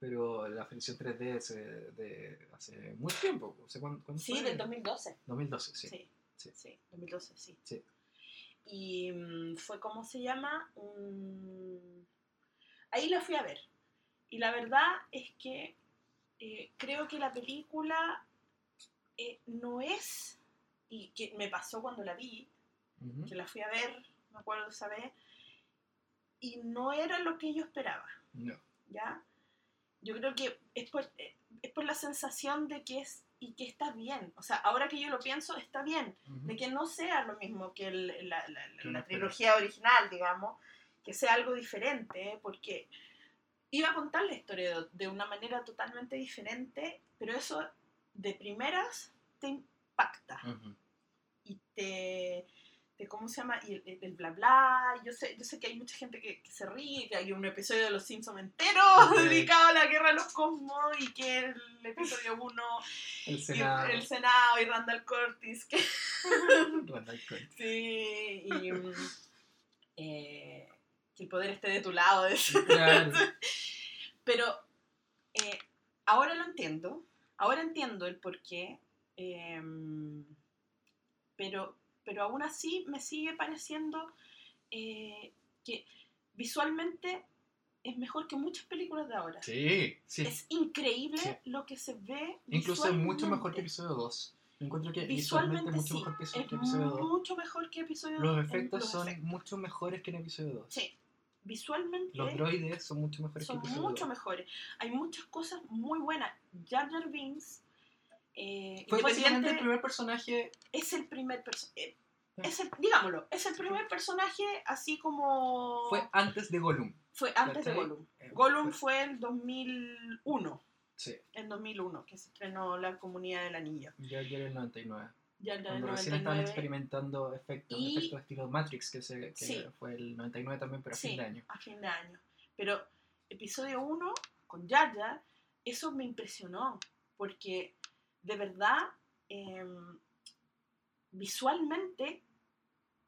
Speaker 1: Pero la versión 3D es de hace mucho tiempo. O sea, ¿cuándo, cuándo
Speaker 2: Sí,
Speaker 1: fue?
Speaker 2: del 2012.
Speaker 1: 2012, sí.
Speaker 2: Sí.
Speaker 1: Sí.
Speaker 2: Sí, 2012, sí.
Speaker 1: Sí.
Speaker 2: Y mm, fue, ¿cómo se llama? Un- Ahí la fui a ver. Y la verdad es que eh, creo que la película eh, no es, y que me pasó cuando la vi, que la fui a ver, me acuerdo esa vez, y no era lo que yo esperaba,
Speaker 1: No.
Speaker 2: ¿ya? Yo creo que es por, eh, es por la sensación de que es, y que está bien, o sea, ahora que yo lo pienso, está bien,
Speaker 1: Ujú.
Speaker 2: de que no sea lo mismo que el- la, la- la- la trilogía original, digamos, que sea algo diferente, ¿eh? porque iba a contar la historia de, de una manera totalmente diferente, pero eso de primeras te impacta y te, te- ¿cómo se llama? Y el, el- el bla bla, yo sé, yo sé que hay mucha gente que, que se ríe, que hay un episodio de Los Simpsons entero dedicado a la guerra de los cosmos y que el episodio 1
Speaker 1: El
Speaker 2: y
Speaker 1: Senado.
Speaker 2: el Senado y Randall Curtis, que
Speaker 1: Randall Curtis.
Speaker 2: Sí, y mm, eh, que el poder esté de tu lado.
Speaker 1: Claro.
Speaker 2: Pero eh, ahora lo entiendo, ahora entiendo el porqué, eh, pero, pero aún así me sigue pareciendo eh, que visualmente es mejor que muchas películas de ahora.
Speaker 1: Sí, sí.
Speaker 2: Es increíble
Speaker 1: Sí.
Speaker 2: lo que se ve.
Speaker 1: Incluso es mucho mejor que episodio 2. Encuentro que visualmente
Speaker 2: Visualmente
Speaker 1: es mucho
Speaker 2: sí,
Speaker 1: mejor que,
Speaker 2: es
Speaker 1: que episodio 2.
Speaker 2: mucho mejor que episodio
Speaker 1: Los
Speaker 2: en
Speaker 1: efectos
Speaker 2: los
Speaker 1: son mucho mejores que en episodio 2.
Speaker 2: Sí, visualmente
Speaker 1: Los droides son mucho mejores
Speaker 2: son
Speaker 1: que
Speaker 2: mucho
Speaker 1: 2.
Speaker 2: mejores. Hay muchas cosas muy buenas. Jar Jar Binks eh,
Speaker 1: Fue básicamente el primer personaje.
Speaker 2: es el primer personaje. Es el, digámoslo, es el primer personaje así como
Speaker 1: Fue antes de Gollum.
Speaker 2: fue antes de. Gollum.
Speaker 1: Eh,
Speaker 2: Gollum
Speaker 1: fue-
Speaker 2: fue en 2001,
Speaker 1: Sí,
Speaker 2: en 2001 que se estrenó La Comunidad del Anillo.
Speaker 1: ya ya era el 99.
Speaker 2: Jar Jar
Speaker 1: Cuando recién estaban
Speaker 2: 99.
Speaker 1: experimentando efectos,
Speaker 2: Y-
Speaker 1: efectos estilo Matrix, que, se, que
Speaker 2: Sí.
Speaker 1: fue el 99 también, pero a
Speaker 2: Sí,
Speaker 1: fin de año.
Speaker 2: a fin de año. Pero episodio 1 con Jar, eso me impresionó, porque de verdad, em, visualmente,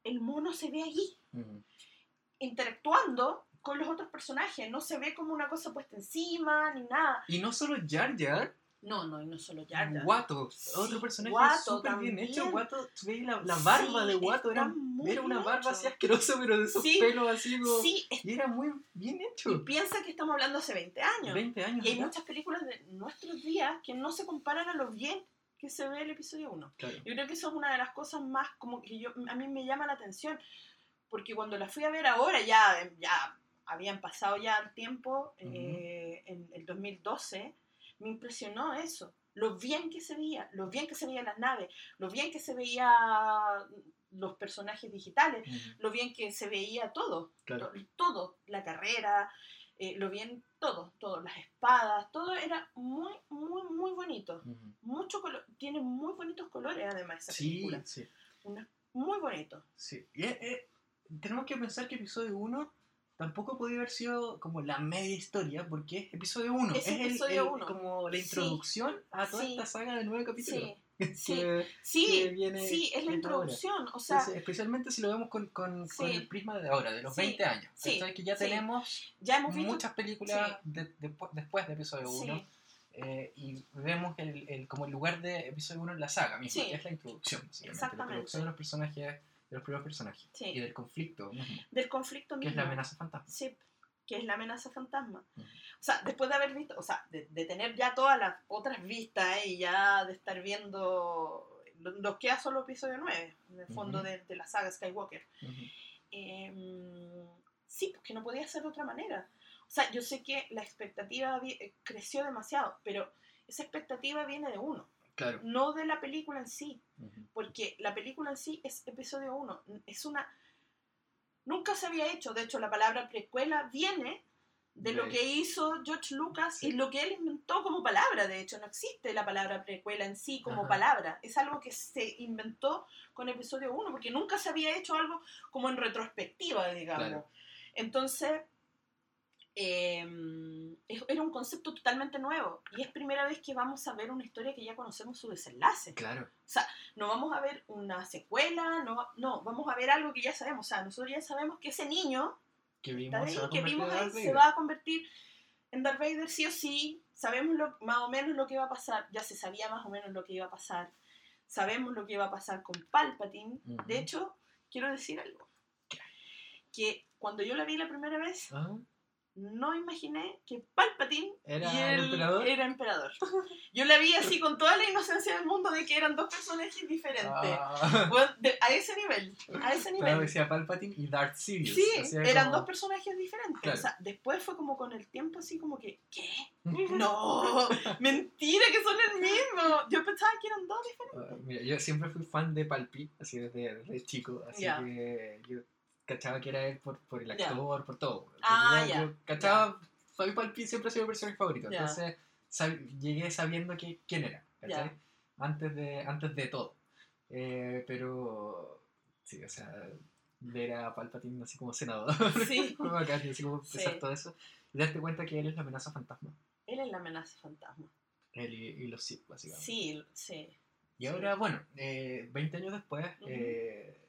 Speaker 2: el mono se ve allí,
Speaker 1: Ujú.
Speaker 2: interactuando con los otros personajes. No se ve como una cosa puesta encima, ni nada.
Speaker 1: Y no solo Jar Jar,
Speaker 2: No, no, y no solo Jar Jar.
Speaker 1: Guato, otro personaje súper bien hecho. Guato, veis la, la barba
Speaker 2: Sí,
Speaker 1: de Guato, era, era una barba
Speaker 2: hecho.
Speaker 1: así asquerosa, pero de esos
Speaker 2: Sí,
Speaker 1: pelos así como...
Speaker 2: Sí, es-
Speaker 1: Y era muy bien
Speaker 2: y
Speaker 1: hecho.
Speaker 2: piensa que estamos hablando hace 20 años.
Speaker 1: 20 años.
Speaker 2: Y hay muchas películas de nuestros días que no se comparan a lo bien que se ve el episodio 1.
Speaker 1: Claro.
Speaker 2: Yo creo que eso es una de las cosas más como que yo, a mí me llama la atención, porque cuando la fui a ver ahora, ya, ya habían pasado ya el tiempo, eh, en el 2012, me impresionó eso, lo bien que se veía, lo bien que se veían las naves, lo bien que se veía los personajes digitales, lo bien que se veía todo,
Speaker 1: Claro.
Speaker 2: todo, la carrera, eh, lo bien, todo, todo, las espadas, todo era muy, muy, muy bonito. Mucho color, tiene muy bonitos colores además esa
Speaker 1: Sí,
Speaker 2: película.
Speaker 1: sí,
Speaker 2: Una- muy bonito.
Speaker 1: sí. Y, eh, tenemos que pensar que episodio 1 tampoco podía haber sido como la media historia, porque es episodio 1.
Speaker 2: Es
Speaker 1: el-
Speaker 2: episodio
Speaker 1: el-
Speaker 2: uno.
Speaker 1: como la
Speaker 2: Sí.
Speaker 1: introducción a toda
Speaker 2: Sí.
Speaker 1: esta saga de nueve capítulos.
Speaker 2: Sí,
Speaker 1: que-
Speaker 2: sí,
Speaker 1: que
Speaker 2: sí,
Speaker 1: viene-
Speaker 2: sí, es la
Speaker 1: ahora.
Speaker 2: introducción. O sea,
Speaker 1: Entonces, especialmente si lo vemos con, con- con el prisma de ahora, de los
Speaker 2: Sí,
Speaker 1: 20 años. ¿cachai? que ya tenemos
Speaker 2: ya hemos visto.
Speaker 1: muchas películas de- después- de episodio 1
Speaker 2: Sí,
Speaker 1: y vemos el, el- como el lugar de episodio 1 en la saga misma,
Speaker 2: Sí.
Speaker 1: que es la introducción, la introducción de los personajes, de los primeros personajes
Speaker 2: Sí.
Speaker 1: y del conflicto mismo,
Speaker 2: del conflicto
Speaker 1: que
Speaker 2: mismo.
Speaker 1: es la amenaza fantasma.
Speaker 2: Sí, que es la amenaza fantasma.
Speaker 1: Ujú.
Speaker 2: O sea, después de haber visto, o sea, de, de tener ya todas las otras vistas eh, y ya de estar viendo, lo- nos queda solo episodio 9, en el fondo
Speaker 1: Ujú.
Speaker 2: de, de la saga Skywalker.
Speaker 1: Ujú.
Speaker 2: Em, sí, porque no podía ser de otra manera. O sea, yo sé que la expectativa eh, creció demasiado, pero esa expectativa viene de uno,
Speaker 1: Claro.
Speaker 2: no de la película en sí, porque la película en sí es episodio 1, es una... Nunca se había hecho, de hecho la palabra precuela viene de lo que hizo George Lucas
Speaker 1: Sí.
Speaker 2: y lo que él inventó como palabra, de hecho no existe la palabra precuela en sí como
Speaker 1: Ajá.
Speaker 2: palabra, es algo que se inventó con episodio 1, porque nunca se había hecho algo como en retrospectiva, digamos.
Speaker 1: Claro.
Speaker 2: Entonces, eh, era un concepto totalmente nuevo y es primera vez que vamos a ver una historia que ya conocemos su desenlace.
Speaker 1: Claro.
Speaker 2: No vamos a ver una secuela, no, va- no, vamos a ver algo que ya sabemos. O sea, nosotros ya sabemos que ese niño
Speaker 1: Que vimos,
Speaker 2: ahí,
Speaker 1: se va a
Speaker 2: que
Speaker 1: convertir
Speaker 2: vimos
Speaker 1: en
Speaker 2: ahí,
Speaker 1: Darth
Speaker 2: se
Speaker 1: Vader.
Speaker 2: va a convertir en Darth Vader sí o sí. Sabemos lo- más o menos lo que iba a pasar, ya se sabía más o menos lo que iba a pasar. Sabemos lo que iba a pasar con Palpatine.
Speaker 1: Ujú.
Speaker 2: De hecho, quiero decir algo. Que cuando yo la vi la primera vez,
Speaker 1: Ah,
Speaker 2: no imaginé que Palpatine
Speaker 1: ¿Era
Speaker 2: y
Speaker 1: el emperador?
Speaker 2: era emperador. Yo la vi así con toda la inocencia del mundo de que eran dos personajes diferentes.
Speaker 1: Ah.
Speaker 2: Bueno, de- a ese nivel, a ese nivel.
Speaker 1: Claro, decía Palpatine y Darth Sidious.
Speaker 2: Sí, eran
Speaker 1: como-
Speaker 2: dos personajes diferentes.
Speaker 1: Claro.
Speaker 2: O sea, después fue como con el tiempo así como que, ¿qué? No, mentira que son el mismo. Yo pensaba que eran dos diferentes.
Speaker 1: Ah, Mira, yo siempre fui fan de Palpi, así desde, desde chico, así
Speaker 2: Ya.
Speaker 1: que yo cachaba que era él por, por el actor, por todo.
Speaker 2: Ah, ya.
Speaker 1: yo cachaba, Fabi Palpi siempre ha sido mi personaje favorito, entonces sab- llegué sabiendo que, quién era, ¿cachai? Antes, de, antes de todo. Eh, pero, sí, o sea, ver a Palpatine así como senador,
Speaker 2: Sí.
Speaker 1: bacán, y así como
Speaker 2: Sí.
Speaker 1: empezar todo eso, y darte cuenta que él es la amenaza fantasma,
Speaker 2: Él es la amenaza fantasma.
Speaker 1: él y, y los Sith, básicamente.
Speaker 2: Sí, sí.
Speaker 1: Y ahora, bueno, eh, 20 años después,
Speaker 2: Ujú.
Speaker 1: eh,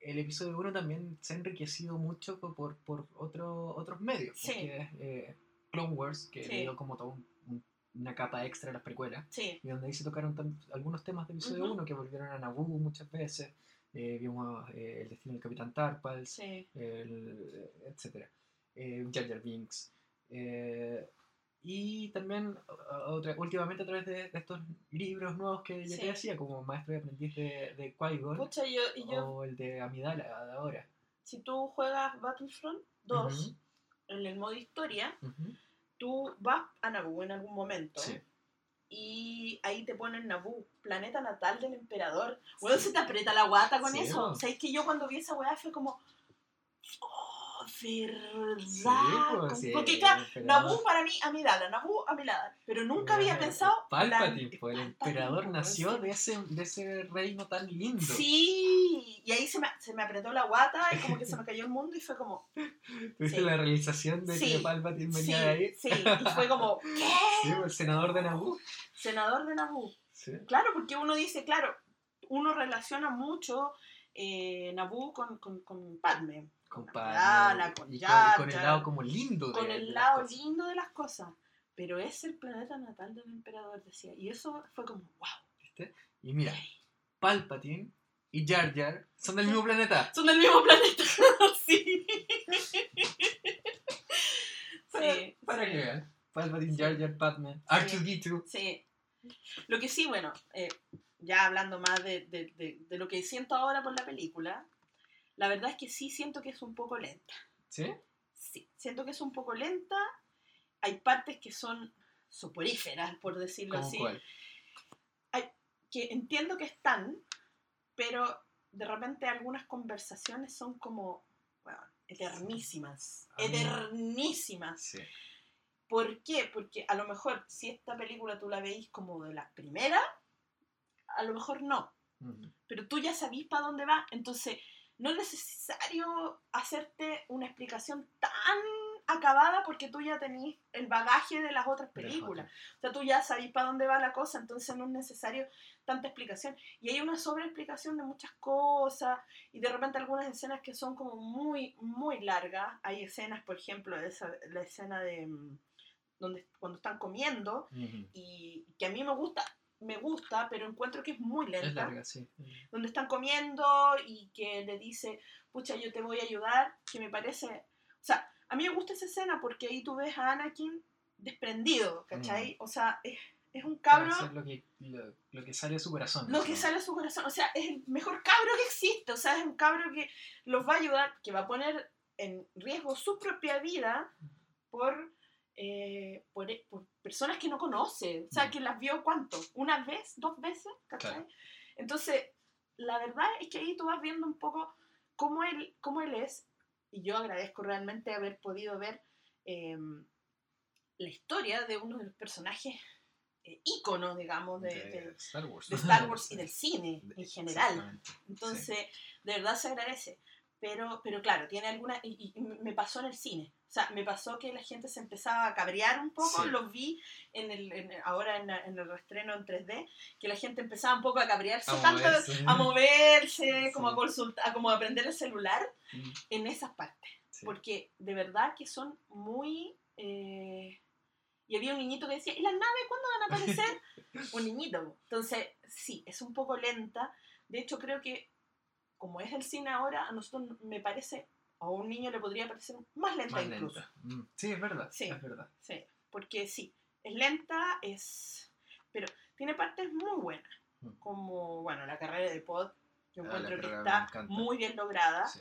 Speaker 1: el episodio 1 también se ha enriquecido mucho por, por, por otro- otros medios.
Speaker 2: Sí.
Speaker 1: Porque eh, Clone Wars, que
Speaker 2: Sí.
Speaker 1: le dio como todo un- un- una capa extra a las precuelas,
Speaker 2: Sí,
Speaker 1: y donde ahí se tocaron algunos temas del episodio
Speaker 2: Ujú.
Speaker 1: 1 que volvieron a Naboo muchas veces. Eh, vimos eh, el destino del Capitán Tarpals,
Speaker 2: sí.
Speaker 1: el, etcétera, eh, Jar Jar Binks. Y también otra- últimamente a través de, de estos libros nuevos que ya
Speaker 2: Sí.
Speaker 1: te decía, como Maestro y Aprendiz de, de Qui-Gon o el de Amidala de ahora.
Speaker 2: si tú juegas Battlefront 2,
Speaker 1: Ujú.
Speaker 2: en el modo historia,
Speaker 1: Ujú.
Speaker 2: tú vas a Naboo en algún momento.
Speaker 1: Sí.
Speaker 2: Y ahí te ponen Naboo, planeta natal del emperador. Bueno, se te aprieta la guata con
Speaker 1: Sí,
Speaker 2: eso. O sea, es que yo cuando vi esa weá fue como. Oh, verdad.
Speaker 1: sí,
Speaker 2: Porque claro. Naboo para mí, Amidala, Naboo, Amidala. Pero nunca había
Speaker 1: Eh,
Speaker 2: pensado.
Speaker 1: Palpatine,
Speaker 2: la-
Speaker 1: pues el emperador nació de ese, de ese reino tan lindo.
Speaker 2: Sí, y ahí se me, se me apretó la guata y como que se me cayó el mundo y fue como.
Speaker 1: ¿Viste
Speaker 2: Sí.
Speaker 1: la realización de que Palpatine venía de ahí?
Speaker 2: sí, y fue como, ¿qué?
Speaker 1: Sí, el senador de Naboo.
Speaker 2: Senador de Naboo. Claro, porque uno dice, claro, uno relaciona mucho eh, Naboo con, con, con Padme.
Speaker 1: Con y el lado como lindo de,
Speaker 2: con
Speaker 1: de
Speaker 2: el
Speaker 1: las
Speaker 2: lado
Speaker 1: cosas.
Speaker 2: lindo de las cosas. Pero es el planeta natal del emperador, decía. Y eso fue como, wow.
Speaker 1: ¿viste? Y mira, Palpatine y Jar Jar son del mismo planeta.
Speaker 2: Son del mismo planeta. sí.
Speaker 1: Para,
Speaker 2: sí,
Speaker 1: para
Speaker 2: sí.
Speaker 1: que vean. Palpatine, Jar Jar, Padme, R2D2.
Speaker 2: Sí. Lo que sí, bueno, eh, ya hablando más de, de- de- de lo que siento ahora por la película, la verdad es que sí siento que es un poco lenta.
Speaker 1: ¿Sí?
Speaker 2: Sí, siento que es un poco lenta. Hay partes que son soporíferas, por decirlo
Speaker 1: ¿Cómo
Speaker 2: así.
Speaker 1: cuál?
Speaker 2: Que entiendo que están, pero de repente algunas conversaciones son como, bueno, eternísimas. Eternísimas.
Speaker 1: Sí.
Speaker 2: ¿Por qué? Porque a lo mejor si esta película tú la veis como de la primera, a lo mejor no.
Speaker 1: Ujú.
Speaker 2: Pero tú ya sabís para dónde va, entonces no es necesario hacerte una explicación tan acabada porque tú ya tenés el bagaje de las otras películas. O sea, tú ya sabís para dónde va la cosa, entonces no es necesario tanta explicación. Y hay una sobreexplicación de muchas cosas y de repente algunas escenas que son como muy, muy largas. Hay escenas, por ejemplo, esa, la escena de mm, donde cuando están comiendo y que a mí me gusta, me gusta, pero encuentro que es muy lenta
Speaker 1: Es larga, sí.
Speaker 2: donde están comiendo y que le dice, pucha, yo te voy a ayudar, que me parece, o sea, a mí me gusta esa escena porque ahí tú ves a Anakin desprendido, ¿cachai? O sea, es, es un cabro,
Speaker 1: hacer lo que, lo, lo que sale de su corazón.
Speaker 2: lo que sale a su corazón, o sea, es el mejor cabro que existe, o sea, es un cabro que los va a ayudar, que va a poner en riesgo su propia vida por... eh, por, por personas que no conoce, o sea,
Speaker 1: Mm.
Speaker 2: que las vio cuánto, una vez, dos veces.
Speaker 1: Claro.
Speaker 2: Entonces, la verdad es que ahí tú vas viendo un poco cómo él, cómo él es, y yo agradezco realmente haber podido ver eh, la historia de uno de los personajes eh, íconos, digamos, de,
Speaker 1: de
Speaker 2: de-
Speaker 1: Star Wars.
Speaker 2: de Star Wars y del cine en general. Entonces, de verdad se agradece. Pero, pero claro, tiene alguna... Y, y me pasó en el cine. O sea, me pasó que la gente se empezaba a cabrear un poco.
Speaker 1: Sí.
Speaker 2: Lo vi en el, en- ahora en, en el reestreno en 3D, que la gente empezaba un poco a cabrearse
Speaker 1: A
Speaker 2: tanto,
Speaker 1: moverse.
Speaker 2: a moverse, como
Speaker 1: Sí.
Speaker 2: a consultar, como a aprender el celular
Speaker 1: Mm,
Speaker 2: en esas partes.
Speaker 1: sí.
Speaker 2: Porque de verdad que son muy... eh, Y había un niñito que decía, ¿y las naves cuándo van a aparecer? un niñito. Entonces, sí, es un poco lenta. De hecho, creo que como es el cine ahora, a nosotros me parece, a un niño le podría parecer más lenta
Speaker 1: Más
Speaker 2: incluso.
Speaker 1: lenta. Mm, Sí, es verdad.
Speaker 2: Sí.
Speaker 1: Es verdad.
Speaker 2: Sí, porque sí, es lenta, es... Pero tiene partes muy buenas.
Speaker 1: Mm.
Speaker 2: Como, bueno, la carrera de Pod, yo
Speaker 1: Ah,
Speaker 2: encuentro que está muy bien lograda.
Speaker 1: Sí.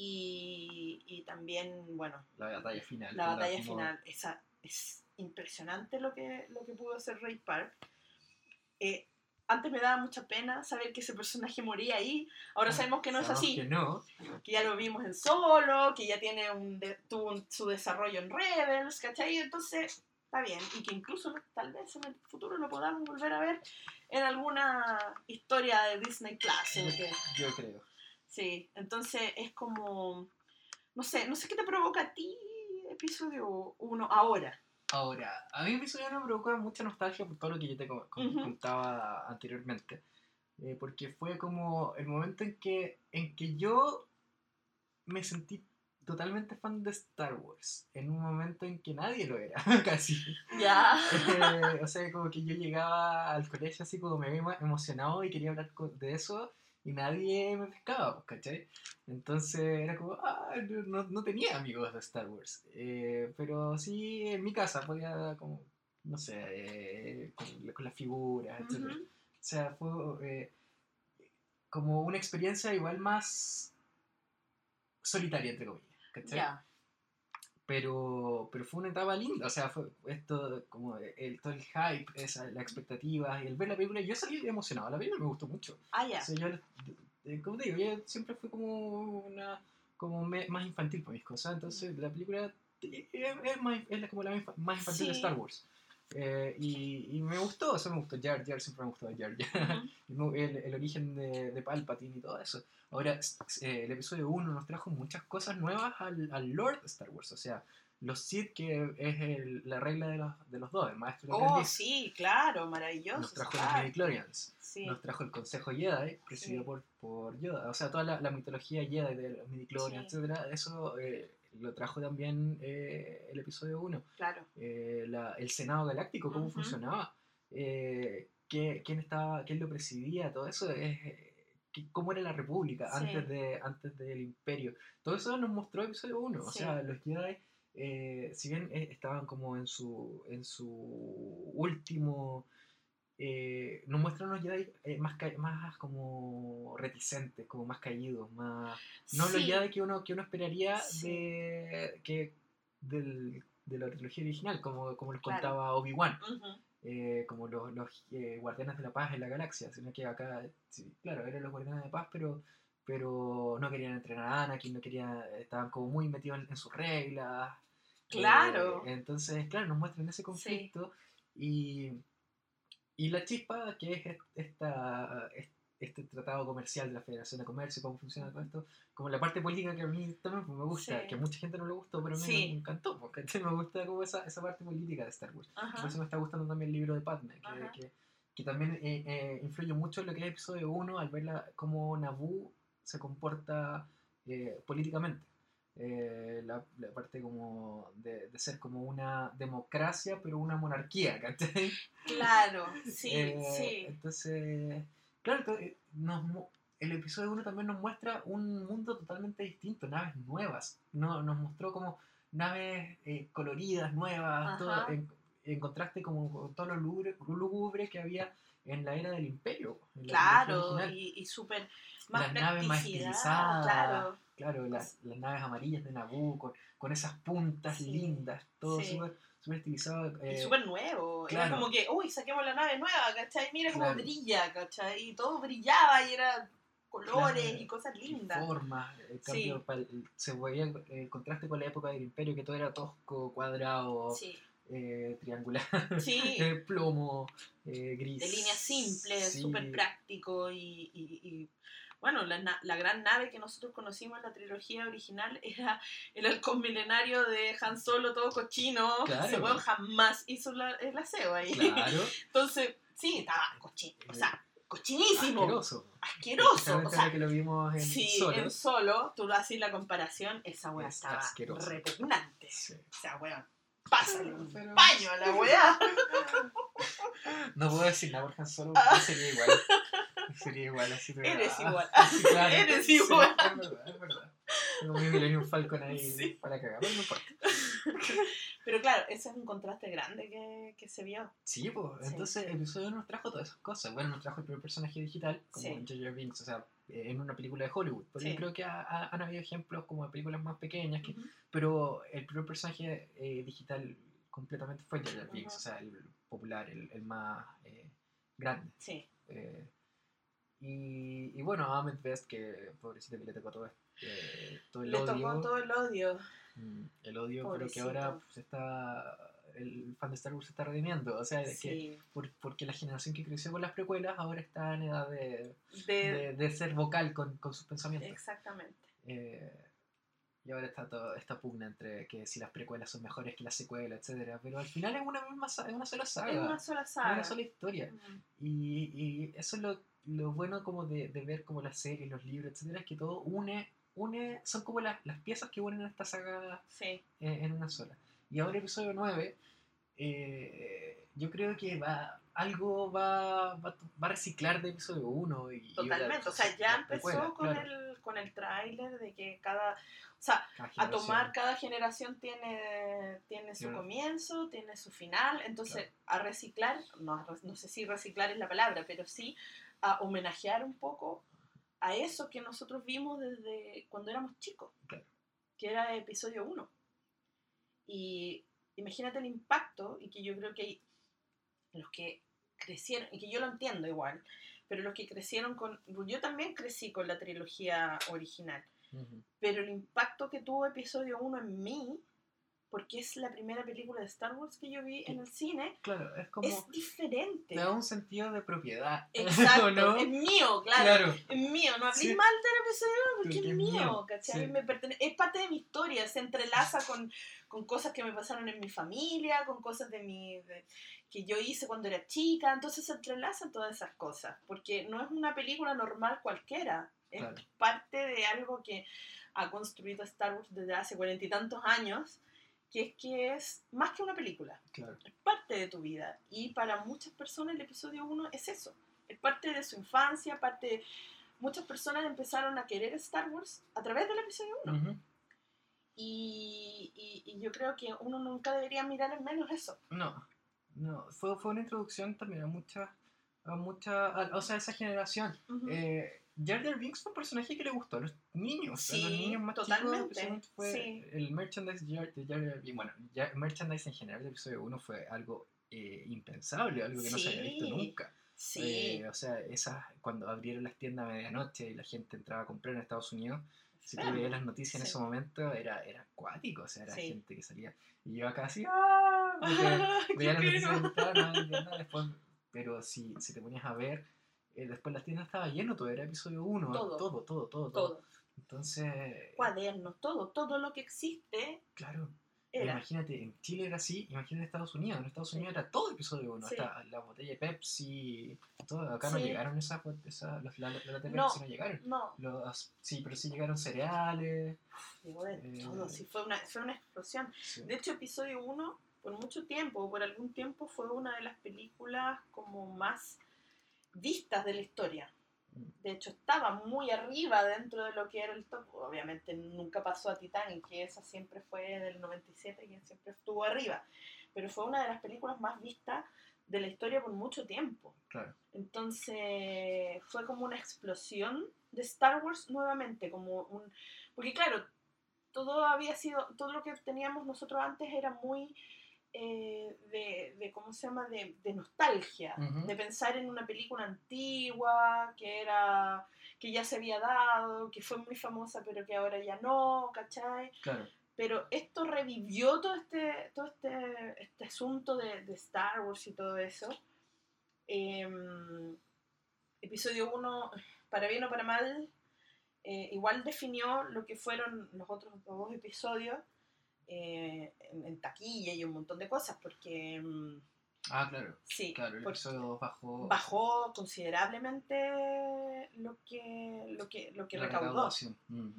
Speaker 2: Y, y también, bueno,
Speaker 1: La batalla final.
Speaker 2: la batalla
Speaker 1: como-
Speaker 2: final, esa, es impresionante lo que, lo que pudo hacer Ray Park. Eh, antes me daba mucha pena saber que ese personaje moría ahí. Ahora
Speaker 1: Ah,
Speaker 2: sabemos que no es así.
Speaker 1: Que no.
Speaker 2: Que ya lo vimos en Solo, que ya tiene un de- tuvo un- su desarrollo en Rebels, ¿cachai? Entonces, está bien. Y que incluso tal vez en el futuro lo podamos volver a ver en alguna historia de Disney Plus.
Speaker 1: Yo creo.
Speaker 2: Sí, entonces es como, no sé, no sé qué te provoca a ti episodio 1 ahora.
Speaker 1: Ahora, a mí episodio me provocó mucha nostalgia por todo lo que yo te co- contaba anteriormente. Eh, porque fue como el momento en que, en que yo me sentí totalmente fan de Star Wars. En un momento en que nadie lo era, casi.
Speaker 2: Ya.
Speaker 1: Eh, o sea, como que yo llegaba al colegio así como me emo- emocionado y quería hablar de eso y nadie me pescaba, pues, ¿cachai? Entonces era como, ah, no, no- tenía amigos de Star Wars. Eh, pero sí en mi casa podía como, no sé, eh, con, con las figuras, etc. O sea, fue eh, como una experiencia igual más solitaria, entre comillas, ¿cachai? Pero, pero fue una etapa linda, o sea, fue esto, como el, todo el hype, esa, la expectativa y el ver la película, yo salí emocionado, la película me gustó mucho.
Speaker 2: Ah, ya.
Speaker 1: O sea, yo, eh, como te digo, yo siempre fui como una, como me- más infantil por mis cosas, entonces la película es, más, es como la más infa- más infantil de. Star Wars. Eh, y, y me gustó, eso me gustó, Jar Jar siempre me gustó Jar Jar.
Speaker 2: Ujú.
Speaker 1: el, el origen de, de Palpatine y todo eso. Ahora, eh, el episodio 1 nos trajo muchas cosas nuevas al, al Lord Star Wars. O sea, los Sith, que es el- la regla de los, de los dos, el maestro
Speaker 2: Oh,
Speaker 1: aprendiz.
Speaker 2: sí, claro, maravilloso.
Speaker 1: Nos trajo
Speaker 2: claro.
Speaker 1: los midichlorians,
Speaker 2: Sí,
Speaker 1: nos trajo el Consejo Jedi, presidido
Speaker 2: Sí.
Speaker 1: por, por Yoda. O sea, toda la, la mitología Jedi de los midichlorians,
Speaker 2: Sí.
Speaker 1: etcétera, eso eh, lo trajo también eh, el episodio 1.
Speaker 2: claro.
Speaker 1: eh, la- el Senado Galáctico, cómo funcionaba, eh, qué- quién, estaba, quién lo presidía, todo eso, es, eh, cómo era la República
Speaker 2: Sí.
Speaker 1: antes, de, antes del Imperio. Todo eso nos mostró episodio 1. O sea, los Jedi, eh, si bien eh, estaban como en su, en su último... eh, nos muestran unos Jedi eh, más, más como reticentes, como más caídos, más... No los
Speaker 2: Sí,
Speaker 1: Jedi que uno, que uno esperaría
Speaker 2: Sí.
Speaker 1: de, que, del, de la trilogía original, como, como les
Speaker 2: Claro.
Speaker 1: contaba Obi-Wan, eh, como los, los eh, guardianes de la paz en la galaxia, sino que acá, sí, claro, eran los guardianes de paz, pero pero no querían entrenar a Anakin, no querían, estaban como muy metidos en, en sus reglas.
Speaker 2: Claro.
Speaker 1: Eh, entonces, claro, nos muestran ese conflicto y, y la chispa que es est- esta, est- este tratado comercial de la Federación de Comercio, cómo funciona todo esto, como la parte política que a mí también me gusta,
Speaker 2: Sí.
Speaker 1: que a mucha gente no le gustó, pero a mí
Speaker 2: Sí.
Speaker 1: me encantó, porque me gusta como esa, esa parte política de Star Wars.
Speaker 2: ajá,
Speaker 1: Por eso me está gustando también el libro de Padme, que, que, que también eh, eh, influye mucho en lo que es episodio 1 al ver la- cómo Naboo se comporta eh, políticamente. Eh, la, la parte como de, de ser como una democracia, pero una monarquía, ¿cachai?
Speaker 2: Claro, sí,
Speaker 1: Eh,
Speaker 2: sí.
Speaker 1: Entonces, claro, eh, nos el episodio 1 también nos muestra un mundo totalmente distinto, naves nuevas. No, nos mostró como naves eh, coloridas, nuevas, todo, en, en contraste como con todo lo lúgubre, lúgubre que había en la era del imperio. en la trilogía
Speaker 2: Claro, y, y súper más
Speaker 1: Las naves más estilizadas,
Speaker 2: claro.
Speaker 1: Claro, las, las naves amarillas de Naboo, con, con esas puntas
Speaker 2: Sí,
Speaker 1: lindas, todo
Speaker 2: sí.
Speaker 1: súper súper estilizado.
Speaker 2: Y
Speaker 1: eh,
Speaker 2: súper nuevo. Era
Speaker 1: claro.
Speaker 2: como que, uy, saquemos la nave nueva, ¿cachai? Mira cómo
Speaker 1: Claro.
Speaker 2: brilla, ¿cachai? Y todo brillaba y era colores
Speaker 1: Claro.
Speaker 2: y cosas
Speaker 1: y
Speaker 2: lindas.
Speaker 1: formas,
Speaker 2: Sí.
Speaker 1: se veía el, contraste con la época del imperio, que todo era tosco, cuadrado,
Speaker 2: Sí,
Speaker 1: eh, triangular,
Speaker 2: sí.
Speaker 1: eh, plomo, eh, gris.
Speaker 2: de líneas simples,
Speaker 1: Sí,
Speaker 2: súper práctico y, y- y, bueno, la, la gran nave que nosotros conocimos en la trilogía original era el halcón milenario de Han Solo, todo cochino.
Speaker 1: Claro.
Speaker 2: Ese weón jamás hizo la, el aseo ahí.
Speaker 1: Claro,
Speaker 2: Entonces, sí, estaba cochino, o sea, cochinísimo,
Speaker 1: asqueroso.
Speaker 2: asqueroso. O sea,
Speaker 1: que lo vimos en
Speaker 2: Sí,
Speaker 1: solo.
Speaker 2: en solo, tú haces la comparación, esa weá
Speaker 1: Es
Speaker 2: estaba
Speaker 1: asqueroso.
Speaker 2: repugnante.
Speaker 1: Sí.
Speaker 2: O sea, weón, pásale un
Speaker 1: Pero-
Speaker 2: paño a la weá.
Speaker 1: No puedo decir nada por Han Solo,
Speaker 2: Ah.
Speaker 1: porque sería igual. Sería igual, así pero-
Speaker 2: Eres
Speaker 1: ah,
Speaker 2: igual.
Speaker 1: sí, claro,
Speaker 2: Eres
Speaker 1: sí,
Speaker 2: igual.
Speaker 1: Es verdad, es verdad. Como mi Millennium Falcon ahí
Speaker 2: Sí.
Speaker 1: para cagar, pero no importa.
Speaker 2: Pero claro, ese es un contraste grande que, que se vio.
Speaker 1: Sí, pues,
Speaker 2: Sí.
Speaker 1: entonces el episodio nos trajo todas esas cosas. Bueno, nos trajo el primer personaje digital, como
Speaker 2: Sí.
Speaker 1: J.J. Binks, o sea, eh, en una película de Hollywood. Pero
Speaker 2: Sí.
Speaker 1: yo creo que ha- ha- han habido ejemplos como de películas más pequeñas, que,
Speaker 2: Ujú.
Speaker 1: pero el primer personaje eh, digital completamente fue J.J. Binks,
Speaker 2: Ujú.
Speaker 1: o sea, el popular, el, el más eh, grande.
Speaker 2: Sí,
Speaker 1: Eh, y, y bueno, Ahmed Best, que pobrecito que le tocó todo, eh, todo el
Speaker 2: le
Speaker 1: odio.
Speaker 2: tocó todo el odio.
Speaker 1: Mm, El odio, pero que
Speaker 2: Pobrecito.
Speaker 1: ahora pues, está. El fan de Star Wars se está redimiendo. O sea, es que
Speaker 2: Sí.
Speaker 1: por- porque la generación que creció con las precuelas ahora está en edad de,
Speaker 2: De,
Speaker 1: de, de ser vocal con, con sus pensamientos.
Speaker 2: exactamente.
Speaker 1: Eh, y ahora está toda esta pugna entre que si las precuelas son mejores que las secuelas, etcétera Pero al final es una misma es una sola saga.
Speaker 2: Es una sola
Speaker 1: es
Speaker 2: saga.
Speaker 1: una sola historia. Y, y eso es lo, lo bueno como de, de ver como las series, los libros, etcétera, es que todo une, une son como las, las piezas que unen a esta saga
Speaker 2: Sí,
Speaker 1: en, en una sola. Y ahora episodio 9, eh, yo creo que va algo va, va, va a reciclar de episodio 1. Y, y
Speaker 2: totalmente.
Speaker 1: la-
Speaker 2: O sea, ya empezó con,
Speaker 1: claro,
Speaker 2: el, con el tráiler de que cada... O sea,
Speaker 1: cada
Speaker 2: a tomar cada generación tiene, tiene su
Speaker 1: Claro.
Speaker 2: comienzo, tiene su final, entonces a reciclar, no, no sé si reciclar es la palabra, pero sí a homenajear un poco a eso que nosotros vimos desde cuando éramos chicos,
Speaker 1: Claro.
Speaker 2: que era episodio 1. Y imagínate el impacto, y que yo creo que los que crecieron, y que yo lo entiendo igual, pero los que crecieron con... Yo también crecí con la trilogía original pero el impacto que tuvo episodio 1 en mí porque es la primera película de Star Wars que yo vi en el cine,
Speaker 1: Claro, es como.
Speaker 2: es diferente.
Speaker 1: Te da un sentido de propiedad.
Speaker 2: Exacto,
Speaker 1: ¿o no?
Speaker 2: es mío, claro.
Speaker 1: Claro.
Speaker 2: Es mío, no hablé
Speaker 1: Sí.
Speaker 2: mal del episodio uno porque es
Speaker 1: es
Speaker 2: mío,
Speaker 1: mío,
Speaker 2: ¿cachai?
Speaker 1: sí.
Speaker 2: Me es parte de mi historia, se entrelaza con, con cosas que me pasaron en mi familia, con cosas de mi de- que yo hice cuando era chica, entonces se entrelazan todas esas cosas, porque no es una película normal cualquiera, es
Speaker 1: Claro.
Speaker 2: parte de algo que ha construido Star Wars desde hace cuarenta y tantos años, que es que es más que una película
Speaker 1: Claro.
Speaker 2: es parte de tu vida. Y para muchas personas el episodio 1 es eso. Es parte de su infancia, parte de... Muchas personas empezaron a querer Star Wars a través del episodio 1.
Speaker 1: Ujú.
Speaker 2: y, y- y yo creo que uno nunca debería mirar en menos eso.
Speaker 1: No, no. Fue, fue una introducción también a mucha. A mucha a- o sea, a esa generación. Eh, Jar Binks fue un personaje que le gustó a los niños, a los
Speaker 2: Sí,
Speaker 1: niños más
Speaker 2: totalmente,
Speaker 1: chicos. Fue
Speaker 2: sí.
Speaker 1: El merchandise de Binks. Bueno, ya, merchandise en general del episodio 1 fue algo eh, impensable, algo que no se había visto
Speaker 2: Sí,
Speaker 1: nunca.
Speaker 2: Sí,
Speaker 1: Eh, o sea, esas, cuando abrieron las tiendas a medianoche y la gente entraba a comprar en Estados Unidos, si tú veías las noticias en
Speaker 2: Sí.
Speaker 1: ese momento, era, era acuático, o sea, era
Speaker 2: Sí.
Speaker 1: gente que salía. Y yo acá así, ¡ah! Veía las noticias no, después, pero si, si te ponías a ver, eh, después las tiendas estaba lleno, todo era episodio 1,
Speaker 2: Todo.
Speaker 1: todo, todo, todo, todo.
Speaker 2: todo.
Speaker 1: Entonces,
Speaker 2: Cuadernos, todo, todo lo que existe
Speaker 1: claro,
Speaker 2: era.
Speaker 1: imagínate, en Chile era así, imagínate en Estados Unidos, en Estados
Speaker 2: Sí.
Speaker 1: Unidos era todo episodio 1,
Speaker 2: Sí.
Speaker 1: hasta la botella de Pepsi, todo, acá no
Speaker 2: Sí.
Speaker 1: llegaron esas, esas los, la, la, la de
Speaker 2: No.
Speaker 1: Pepsi no llegaron.
Speaker 2: No,
Speaker 1: Los, sí, pero sí llegaron cereales.
Speaker 2: digo, de
Speaker 1: Eh,
Speaker 2: todo, sí, fue una, fue una explosión.
Speaker 1: sí.
Speaker 2: De hecho, episodio 1, por mucho tiempo, por algún tiempo, fue una de las películas como más vistas de la historia. De hecho, estaba muy arriba dentro de lo que era el top. Obviamente nunca pasó a Titanic, que esa siempre fue del 97, quien siempre estuvo arriba. Pero fue una de las películas más vistas de la historia por mucho tiempo.
Speaker 1: Claro.
Speaker 2: Entonces fue como una explosión de Star Wars nuevamente, como un... Porque claro, todo había sido, todo lo que teníamos nosotros antes era muy eh, de, de, ¿cómo se llama?, de, de nostalgia, de pensar en una película antigua que era, que ya se había dado, que fue muy famosa pero que ahora ya no, ¿cachai?
Speaker 1: Claro.
Speaker 2: Pero esto revivió todo este, todo este, este asunto de, de Star Wars y todo eso. Em, episodio 1, para bien o para mal, eh, igual definió lo que fueron los otros dos episodios eh, en, en taquilla y un montón de cosas, porque em,
Speaker 1: Ah, claro.
Speaker 2: sí,
Speaker 1: Claro, el episodio 2 bajó.
Speaker 2: bajó considerablemente lo que, lo que, lo que recaudó.
Speaker 1: Ujú.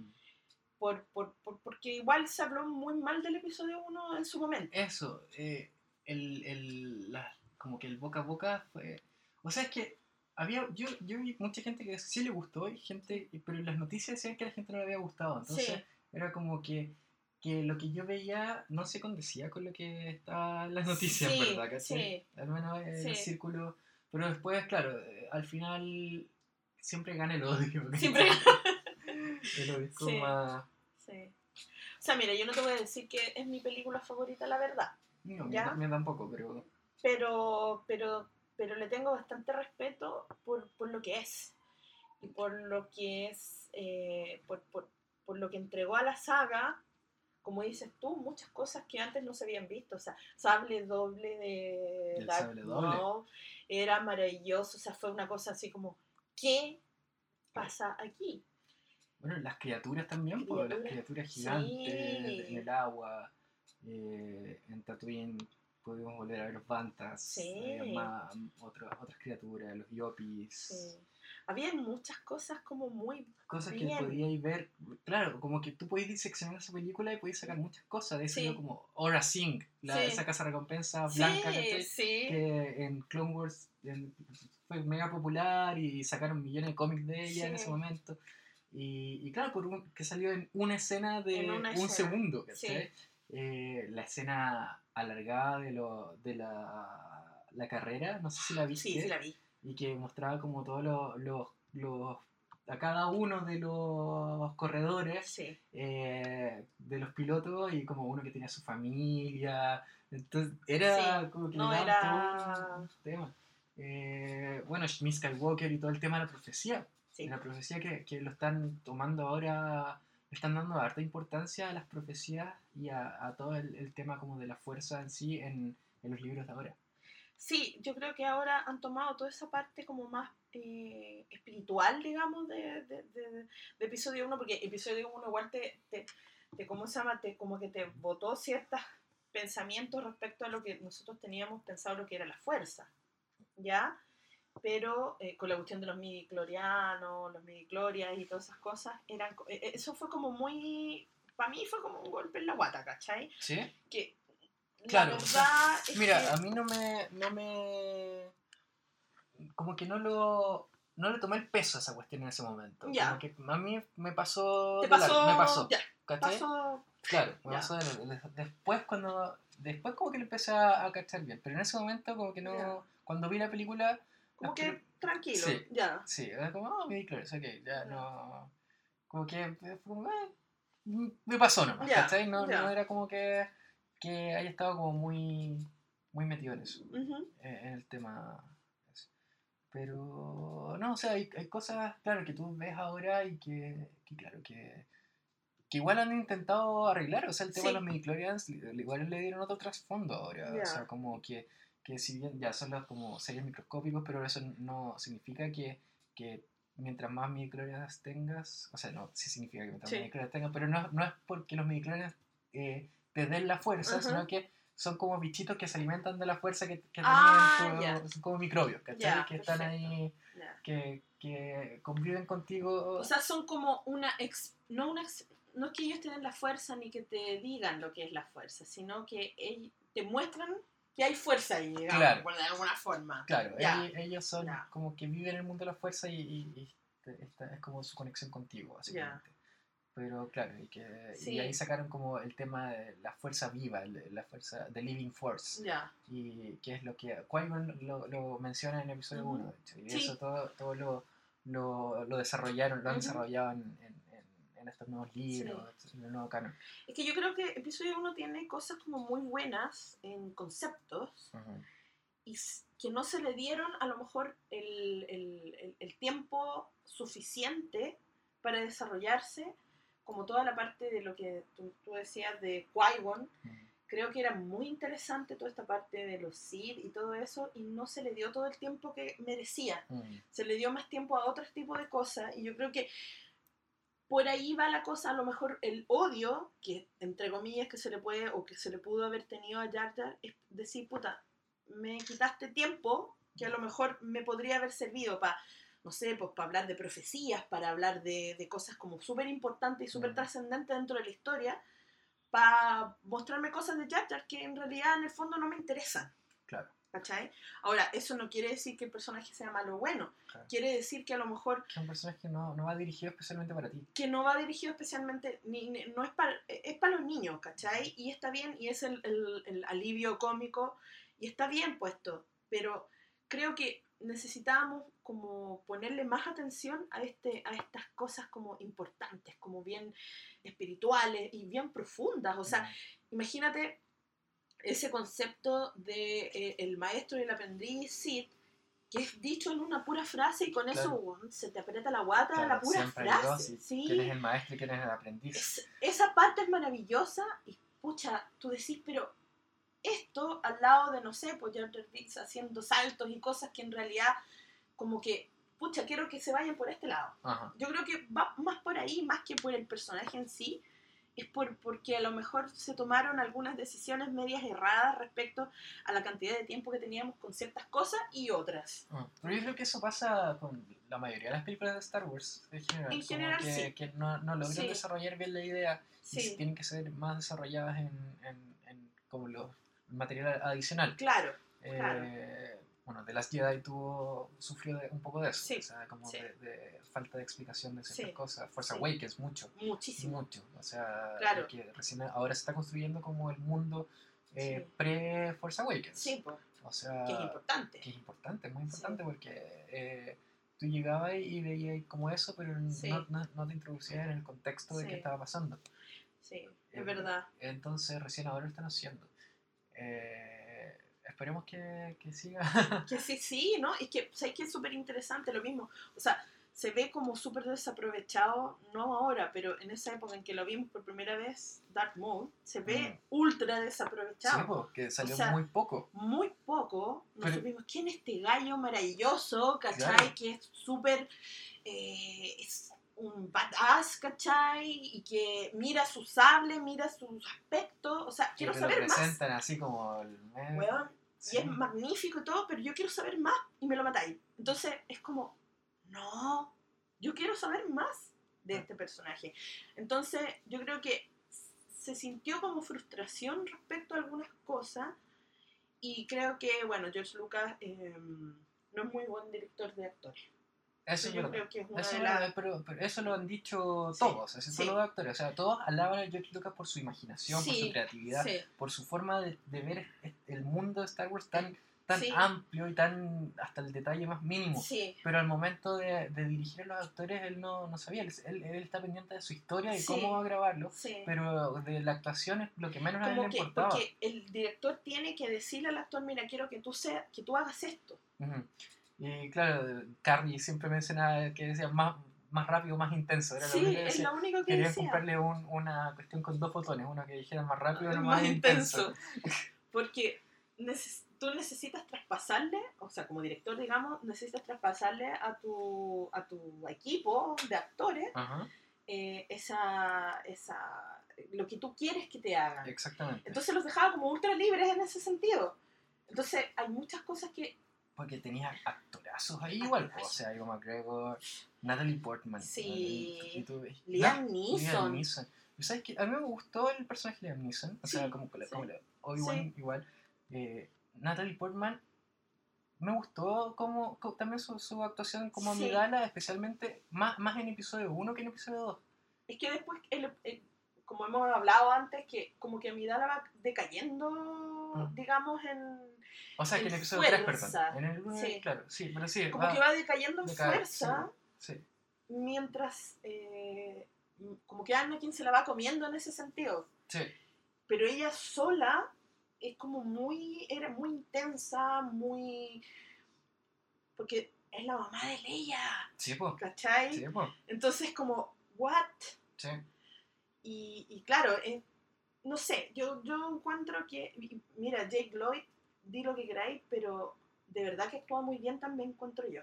Speaker 2: Por, por, por- porque igual se habló muy mal del episodio 1 en su momento.
Speaker 1: Eso, eh, el, el, la- como que el boca a boca fue... O sea, es que había, yo, yo vi mucha gente que sí le gustó, y gente, pero en las noticias decían que a la gente no le había gustado. Entonces
Speaker 2: Sí.
Speaker 1: era como que, que lo que yo veía no se condecía con lo que estaba en las noticias,
Speaker 2: Sí,
Speaker 1: ¿verdad? ¿Cachai?
Speaker 2: sí.
Speaker 1: Al menos en el
Speaker 2: Sí.
Speaker 1: círculo. Pero después, claro, eh, al final siempre gana el odio.
Speaker 2: Siempre
Speaker 1: El odio es como
Speaker 2: Sí.
Speaker 1: más-
Speaker 2: Sí. O sea, mira, yo no te voy a decir que es mi película favorita, la verdad.
Speaker 1: No,
Speaker 2: ¿Ya?
Speaker 1: da- me da un poco, pero...
Speaker 2: Pero, pero, pero le tengo bastante respeto por, por lo que es. Y por lo que es, eh, por, por- por lo que entregó a la saga, como dices tú, muchas cosas que antes no se habían visto. O sea, sable doble de
Speaker 1: doble.
Speaker 2: Maul era maravilloso. O sea, fue una cosa así como, ¿qué pasa aquí?
Speaker 1: Bueno, las criaturas también, pues, las
Speaker 2: Criaturas.
Speaker 1: gigantes
Speaker 2: Sí.
Speaker 1: en el agua, eh, en Tatooine pudimos volver a ver los Bantas,
Speaker 2: Sí.
Speaker 1: había más, otras otras criaturas, los Yopis,
Speaker 2: Sí. Había muchas cosas como muy
Speaker 1: cosas
Speaker 2: Bien.
Speaker 1: que podíais ver, claro, como que tú podías diseccionar esa película y podías sacar muchas cosas, de eso
Speaker 2: Sí.
Speaker 1: como Aura Singh, la,
Speaker 2: Sí.
Speaker 1: esa casa recompensa blanca que en Clone Wars en- fue mega popular y sacaron millones de cómics de ella en ese momento. Y, y claro, por un- que salió en una escena de
Speaker 2: una
Speaker 1: un
Speaker 2: escena,
Speaker 1: segundo. Eh, la escena alargada de, lo, de la, la carrera, no sé si la viste,
Speaker 2: Sí, sí la vi.
Speaker 1: Y que mostraba como todos los, los, los- a cada uno de los corredores
Speaker 2: Sí.
Speaker 1: eh, de los pilotos y como uno que tenía su familia. Entonces era
Speaker 2: Sí,
Speaker 1: como que
Speaker 2: no era-
Speaker 1: todo un tema. Eh, bueno, Miss Skywalker y todo el tema de la profecía.
Speaker 2: Sí.
Speaker 1: La profecía que, que lo están tomando ahora le están dando harta importancia a las profecías y a, a todo el, el tema como de la fuerza en sí en, en los libros de ahora.
Speaker 2: Sí, yo creo que ahora han tomado toda esa parte como más eh, espiritual, digamos, de, de, de- de episodio 1, porque episodio 1 igual te, te, te- ¿cómo se llama? Te, como que te botó ciertos pensamientos respecto a lo que nosotros teníamos pensado lo que era la fuerza, ¿ya? Pero eh, con la cuestión de los midiclorianos, los midiclorias y todas esas cosas, eran, co- eh, eso fue como muy, para mí fue como un golpe en la guata, ¿cachai?
Speaker 1: ¿Sí?
Speaker 2: Que
Speaker 1: Claro, o sea, Mira,
Speaker 2: que-
Speaker 1: a mí no me, no me... Como que no lo... No le tomé el peso a esa cuestión en ese momento.
Speaker 2: Ya.
Speaker 1: Como que a mí me pasó...
Speaker 2: te pasó,
Speaker 1: me pasó.
Speaker 2: ya,
Speaker 1: ¿cachai?
Speaker 2: pasó
Speaker 1: Claro, me
Speaker 2: Ya.
Speaker 1: pasó de Después cuando... Después como que lo empecé a, a cachar bien. Pero en ese momento como que no...
Speaker 2: Ya.
Speaker 1: Cuando vi la película...
Speaker 2: como que
Speaker 1: pel-
Speaker 2: tranquilo,
Speaker 1: Sí.
Speaker 2: ya.
Speaker 1: Sí, era como, oh, me claro, ok, ya
Speaker 2: Ya.
Speaker 1: no... Como que fue como, ah, me pasó nomás, ¿cachai? No, no era como que, que haya estado como muy, muy metido en eso
Speaker 2: Ujú.
Speaker 1: eh, en el tema. ese. Pero, no, o sea, hay, hay cosas, claro, que tú ves ahora y que, que claro, que, que igual han intentado arreglar. O sea, el tema
Speaker 2: Sí.
Speaker 1: de los midichlorians, igual le dieron otro trasfondo ahora.
Speaker 2: Ya.
Speaker 1: O sea, como que, que si bien ya son los como seres microscópicos, pero eso no significa que, que mientras más midichlorians tengas, o sea, no, sí significa que mientras
Speaker 2: Sí.
Speaker 1: más midichlorians tengas, pero no, no es porque los midichlorians eh, te den la fuerza,
Speaker 2: Ajá.
Speaker 1: sino que son como bichitos que se alimentan de la fuerza que, que
Speaker 2: Ah,
Speaker 1: tenían tu-
Speaker 2: ya.
Speaker 1: son como microbios, ¿cachai? Que están ahí, que, que conviven contigo.
Speaker 2: O sea, son como una ex, no una ex- no es que ellos te den la fuerza ni que te digan lo que es la fuerza, sino que ellos te muestran que hay fuerza ahí, digamos,
Speaker 1: Claro.
Speaker 2: por de alguna forma.
Speaker 1: claro, ellos, ellos son como que viven el mundo de la fuerza y, y- y te- esta es como su conexión contigo, básicamente. Pero claro, y, que, y ahí sacaron como el tema de la fuerza viva, la fuerza, the living force.
Speaker 2: Ya.
Speaker 1: y que es lo que Qui-Gon lo, lo menciona en el episodio
Speaker 2: Ujú.
Speaker 1: 1, de hecho, y
Speaker 2: Sí.
Speaker 1: eso todo, todo lo, lo, lo desarrollaron, lo han desarrollado en, en- en- en estos nuevos libros, en el nuevo canon.
Speaker 2: Es que yo creo que episodio 1 tiene cosas como muy buenas en conceptos
Speaker 1: Ujú.
Speaker 2: y que no se le dieron a lo mejor el, el- el- el tiempo suficiente para desarrollarse, como toda la parte de lo que tú, tú decías de
Speaker 1: Ujú.
Speaker 2: creo que era muy interesante toda esta parte de los Sith y todo eso, y no se le dio todo el tiempo que merecía. Se le dio más tiempo a otros tipos de cosas, y yo creo que por ahí va la cosa, a lo mejor el odio, que entre comillas que se le puede, o que se le pudo haber tenido a Jar Jar, es decir, puta, me quitaste tiempo que a lo mejor me podría haber servido para, no sé, pues para hablar de profecías, para hablar de, de cosas como súper importantes y súper
Speaker 1: Mm.
Speaker 2: trascendentes dentro de la historia, para mostrarme cosas de Jar Jar que en realidad en el fondo no me interesan.
Speaker 1: Claro.
Speaker 2: ¿Cachai? Ahora, eso no quiere decir que el personaje sea malo o bueno.
Speaker 1: Claro.
Speaker 2: Quiere decir que a lo mejor
Speaker 1: Que es un personaje que no, no va dirigido especialmente para ti.
Speaker 2: que no va dirigido especialmente, ni, ni- no es para es para los niños, ¿cachai? Y está bien, y es el, el- el alivio cómico, y está bien puesto, pero creo que necesitábamos como ponerle más atención a, este, a estas cosas como importantes, como bien espirituales y bien profundas. O sea, imagínate ese concepto de eh, el maestro y el aprendiz Sid, que es dicho en una pura frase y con eso
Speaker 1: Claro.
Speaker 2: weón, se te aprieta la guata
Speaker 1: Claro,
Speaker 2: la pura
Speaker 1: dos,
Speaker 2: frase.
Speaker 1: y
Speaker 2: ¿sí?
Speaker 1: ¿Quién es el maestro y quién es el aprendiz?
Speaker 2: Es- esa parte es maravillosa y pucha, tú decís, pero esto al lado de, no sé, pues Jar haciendo saltos y cosas que en realidad como que, pucha, quiero que se vayan por este lado.
Speaker 1: Ajá.
Speaker 2: Yo creo que va más por ahí, más que por el personaje en sí, es por, porque a lo mejor se tomaron algunas decisiones medias erradas respecto a la cantidad de tiempo que teníamos con ciertas cosas y otras.
Speaker 1: Ah, Pero yo creo que eso pasa con la mayoría de las películas de Star Wars en general.
Speaker 2: En general,
Speaker 1: que,
Speaker 2: sí.
Speaker 1: que no, no logran
Speaker 2: Sí.
Speaker 1: desarrollar bien la idea y
Speaker 2: Sí,
Speaker 1: tienen que ser más desarrolladas en, en, en como lo, material adicional.
Speaker 2: claro,
Speaker 1: Eh,
Speaker 2: Claro.
Speaker 1: Bueno, The Last Jedi tuvo, sufrió de- un poco de eso,
Speaker 2: Sí,
Speaker 1: o sea, como
Speaker 2: sí.
Speaker 1: de, de falta de explicación de ciertas
Speaker 2: Sí,
Speaker 1: cosas. Force. Awakens, mucho,
Speaker 2: muchísimo.
Speaker 1: mucho. O sea,
Speaker 2: Claro.
Speaker 1: que recién ahora se está construyendo como el mundo eh, pre-Force Awakens.
Speaker 2: Sí, pues,
Speaker 1: O sea,
Speaker 2: que es importante.
Speaker 1: que es importante, es muy importante porque eh, tú llegabas y veías como eso, pero no, no, no te introducías en el contexto de qué estaba pasando.
Speaker 2: Sí,
Speaker 1: Eh,
Speaker 2: es verdad.
Speaker 1: Entonces recién ahora lo están haciendo. Eh, esperemos que, que siga.
Speaker 2: Que sí, sí, ¿no? Es que, ¿sabes qué es súper interesante? Lo mismo. O sea, se ve como súper desaprovechado, no ahora, pero en esa época en que lo vimos por primera vez, Dark Moon, se ve ultra
Speaker 1: Sí,
Speaker 2: desaprovechado.
Speaker 1: po, que salió
Speaker 2: O sea,
Speaker 1: muy poco.
Speaker 2: Muy poco, nos
Speaker 1: Pero-
Speaker 2: supimos quién es este gallo maravilloso, ¿cachai?
Speaker 1: Claro.
Speaker 2: Que es súper, eh, es un badass, ¿cachai? Y que mira su sable, mira sus aspectos, o sea,
Speaker 1: Que
Speaker 2: quiero
Speaker 1: lo
Speaker 2: saber más.
Speaker 1: presentan así como el meme. Sí.
Speaker 2: y es magnífico y todo, pero yo quiero saber más y me lo matáis. Entonces es como, no, yo quiero saber más de este personaje. Entonces yo creo que se sintió como frustración respecto a algunas cosas y creo que, bueno, George Lucas eh, no es muy buen director de actores.
Speaker 1: Eso es
Speaker 2: yo
Speaker 1: verdad.
Speaker 2: creo que es una
Speaker 1: Eso,
Speaker 2: de
Speaker 1: verdad, pero, pero eso lo han dicho
Speaker 2: Sí,
Speaker 1: todos,
Speaker 2: sí.
Speaker 1: todos los actores. O sea, todos alaban a George Lucas por su imaginación, por
Speaker 2: Sí,
Speaker 1: su creatividad,
Speaker 2: Sí,
Speaker 1: por su forma de, de ver el mundo de Star Wars tan, tan
Speaker 2: Sí.
Speaker 1: amplio y tan hasta el detalle más mínimo.
Speaker 2: sí,
Speaker 1: Pero al momento de, de dirigir a los actores, él no, no sabía. Él, él, él está pendiente de su historia y
Speaker 2: Sí.
Speaker 1: cómo va a grabarlo.
Speaker 2: sí.
Speaker 1: Pero de la actuación es lo que menos a él
Speaker 2: Como
Speaker 1: le
Speaker 2: que,
Speaker 1: importaba.
Speaker 2: porque el director tiene que decirle al actor, mira, quiero que tú, sea, que tú hagas esto.
Speaker 1: Y claro, Carrie siempre mencionaba que decía más, más rápido, más intenso. Era lo
Speaker 2: Sí,
Speaker 1: único que
Speaker 2: es lo único que
Speaker 1: Querían
Speaker 2: decía.
Speaker 1: comprarle un- una cuestión con dos botones, uno que dijera más rápido y uno
Speaker 2: más
Speaker 1: más, intenso.
Speaker 2: intenso. Porque neces- tú necesitas traspasarle, o sea, como director, digamos, necesitas traspasarle a tu, a tu equipo de actores eh, esa, esa, lo que tú quieres que te hagan.
Speaker 1: exactamente.
Speaker 2: Entonces los dejaba como ultra libres en ese sentido. Entonces hay muchas cosas que
Speaker 1: Porque tenía actorazos ahí igual, o sea, Ivo McGregor, Natalie Portman.
Speaker 2: Sí, Liam Neeson.
Speaker 1: ¿Y ¿Sabes qué? A mí me gustó el personaje de Liam Neeson, o sea, como, Obi-Wan igual. Eh, Natalie Portman me gustó como, co- también su, su actuación como
Speaker 2: Sí.
Speaker 1: Amidala, especialmente más, más en episodio 1 que en episodio 2.
Speaker 2: Es que después, el- el- como hemos hablado antes, que como que Amidala va decayendo,
Speaker 1: Mm.
Speaker 2: digamos, en...
Speaker 1: O sea, que en
Speaker 2: En
Speaker 1: episodio 3,
Speaker 2: fuerza.
Speaker 1: perdón. En el 1,
Speaker 2: Sí.
Speaker 1: claro, sí, pero sí.
Speaker 2: Como
Speaker 1: va-
Speaker 2: que va decayendo en
Speaker 1: decae,
Speaker 2: fuerza,
Speaker 1: sí,
Speaker 2: mientras eh, como que Anakin se la va comiendo en ese sentido.
Speaker 1: sí,
Speaker 2: Pero ella sola es como muy, era muy intensa, muy... Porque es la mamá de Leia,
Speaker 1: sí, po,
Speaker 2: ¿cachai?
Speaker 1: sí, po,
Speaker 2: Entonces como, ¿what?
Speaker 1: sí.
Speaker 2: Y, y claro, eh, no sé, yo, yo encuentro que, mira, Jake Lloyd, di lo que queráis, pero de verdad que actúa muy bien también, encuentro yo.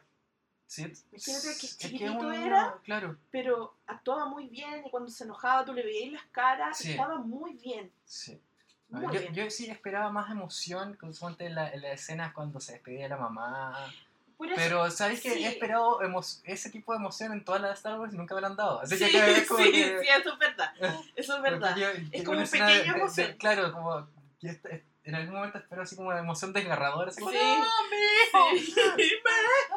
Speaker 1: Sí,
Speaker 2: Imagínate que
Speaker 1: es
Speaker 2: chiquitito
Speaker 1: niño,
Speaker 2: era.
Speaker 1: Claro,
Speaker 2: Pero actuaba muy bien y cuando se enojaba tú le veías las caras,
Speaker 1: Sí.
Speaker 2: estaba muy bien.
Speaker 1: sí.
Speaker 2: Muy
Speaker 1: yo,
Speaker 2: bien.
Speaker 1: yo sí esperaba más emoción con en, la, en las escenas cuando se despedía de la mamá.
Speaker 2: Por eso-
Speaker 1: Pero, ¿sabes que
Speaker 2: sí.
Speaker 1: He esperado ese tipo de emoción en todas las de Star Wars y nunca me lo han dado. Así
Speaker 2: sí,
Speaker 1: que cada vez como
Speaker 2: sí,
Speaker 1: que...
Speaker 2: sí, eso es verdad. Eso es verdad.
Speaker 1: Yo-
Speaker 2: Es como un pequeño emoción.
Speaker 1: claro, como... en algún momento espero así como de emoción desgarradora. Así como,
Speaker 2: Sí.
Speaker 1: ¡No, mi hijo!
Speaker 2: Sí.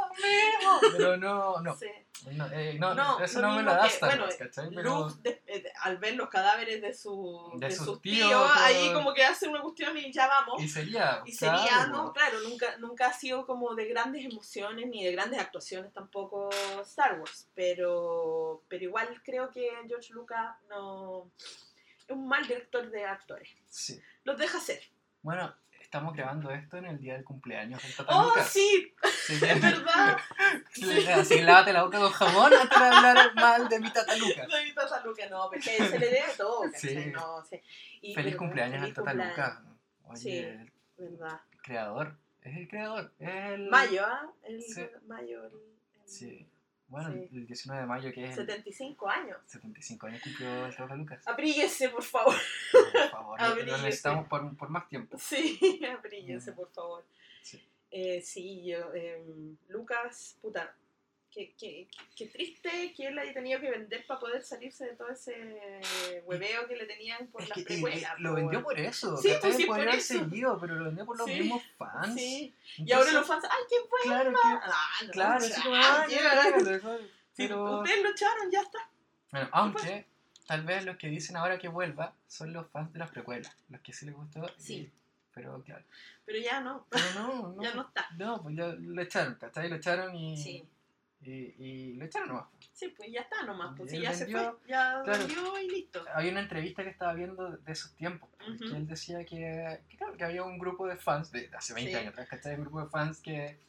Speaker 1: Pero no, no.
Speaker 2: Sí.
Speaker 1: No, eh, no,
Speaker 2: No,
Speaker 1: eso no me lo da
Speaker 2: que,
Speaker 1: Star
Speaker 2: bueno,
Speaker 1: ¿cachai? Pero...
Speaker 2: Luke, de- eh, al ver los cadáveres de, su,
Speaker 1: De
Speaker 2: de
Speaker 1: sus
Speaker 2: sus
Speaker 1: tíos,
Speaker 2: tíos, ahí como que hace una cuestión y ya vamos.
Speaker 1: Y sería...
Speaker 2: Y sería,
Speaker 1: claro,
Speaker 2: no, claro, nunca, nunca ha sido como de grandes emociones ni de grandes actuaciones tampoco Star Wars, pero, pero igual creo que George Lucas no es un mal director de actores.
Speaker 1: Sí.
Speaker 2: Los deja hacer.
Speaker 1: Bueno, estamos grabando esto en el día del cumpleaños del Tata
Speaker 2: ¡Oh,
Speaker 1: Lucas.
Speaker 2: sí!
Speaker 1: Que-
Speaker 2: Es verdad. Sí.
Speaker 1: Así lávate la boca con jabón antes de hablar mal de mi Tata Lucas.
Speaker 2: No, mi Tata Lucas, no, porque se le debe todo.
Speaker 1: Sí.
Speaker 2: No, sí. Y-
Speaker 1: Feliz
Speaker 2: pero,
Speaker 1: cumpleaños al Tata. Lucas. Oye,
Speaker 2: Sí.
Speaker 1: el
Speaker 2: ¿Verdad?
Speaker 1: creador. Es el creador. El...
Speaker 2: Mayo, ¿ah? El
Speaker 1: Sí.
Speaker 2: mayo, el, el
Speaker 1: Sí. Bueno,
Speaker 2: Sí.
Speaker 1: el 19 de mayo, que es el
Speaker 2: 75 años.
Speaker 1: 75 años cumplió el Tata Lucas.
Speaker 2: Abríguese, por favor.
Speaker 1: Por favor, lo- lo
Speaker 2: Abríguese.
Speaker 1: necesitamos por, por más tiempo.
Speaker 2: Sí, abríguense,
Speaker 1: Mm.
Speaker 2: por favor.
Speaker 1: Sí.
Speaker 2: Eh, sí, yo, em, Lucas, puta, qué, qué, qué- triste que él haya tenido que vender para poder salirse de todo ese hueveo que le tenían por
Speaker 1: Es
Speaker 2: las precuelas.
Speaker 1: lo vendió por eso.
Speaker 2: Sí, pues sí, por eso.
Speaker 1: seguido, pero lo vendió por los
Speaker 2: Sí.
Speaker 1: mismos fans.
Speaker 2: Sí. Y
Speaker 1: Entonces,
Speaker 2: ahora los fans, ¡ay, qué bueno!
Speaker 1: Claro, que,
Speaker 2: Ah, no,
Speaker 1: claro, ah, ya,
Speaker 2: Si
Speaker 1: pero-
Speaker 2: ustedes lo echaron, ya está.
Speaker 1: Bueno, aunque tal vez los que dicen ahora que vuelva son los fans de las precuelas, los que sí les gustó. y-
Speaker 2: Sí.
Speaker 1: pero claro.
Speaker 2: Pero ya no,
Speaker 1: Pero no, no.
Speaker 2: ya no está.
Speaker 1: No, pues ya lo echaron, ¿cachai? Lo echaron y.
Speaker 2: Sí.
Speaker 1: Y, y lo echaron nomás.
Speaker 2: Sí, pues ya está nomás. Pues
Speaker 1: Y
Speaker 2: si ya se
Speaker 1: vendió-
Speaker 2: fue, ya
Speaker 1: claro.
Speaker 2: vendió y listo.
Speaker 1: Había una entrevista que estaba viendo de esos tiempos, pues,
Speaker 2: Ujú.
Speaker 1: que él decía que, que, claro, que había un grupo de fans, de hace 20
Speaker 2: Sí.
Speaker 1: años atrás, ¿cachai? Un grupo de fans que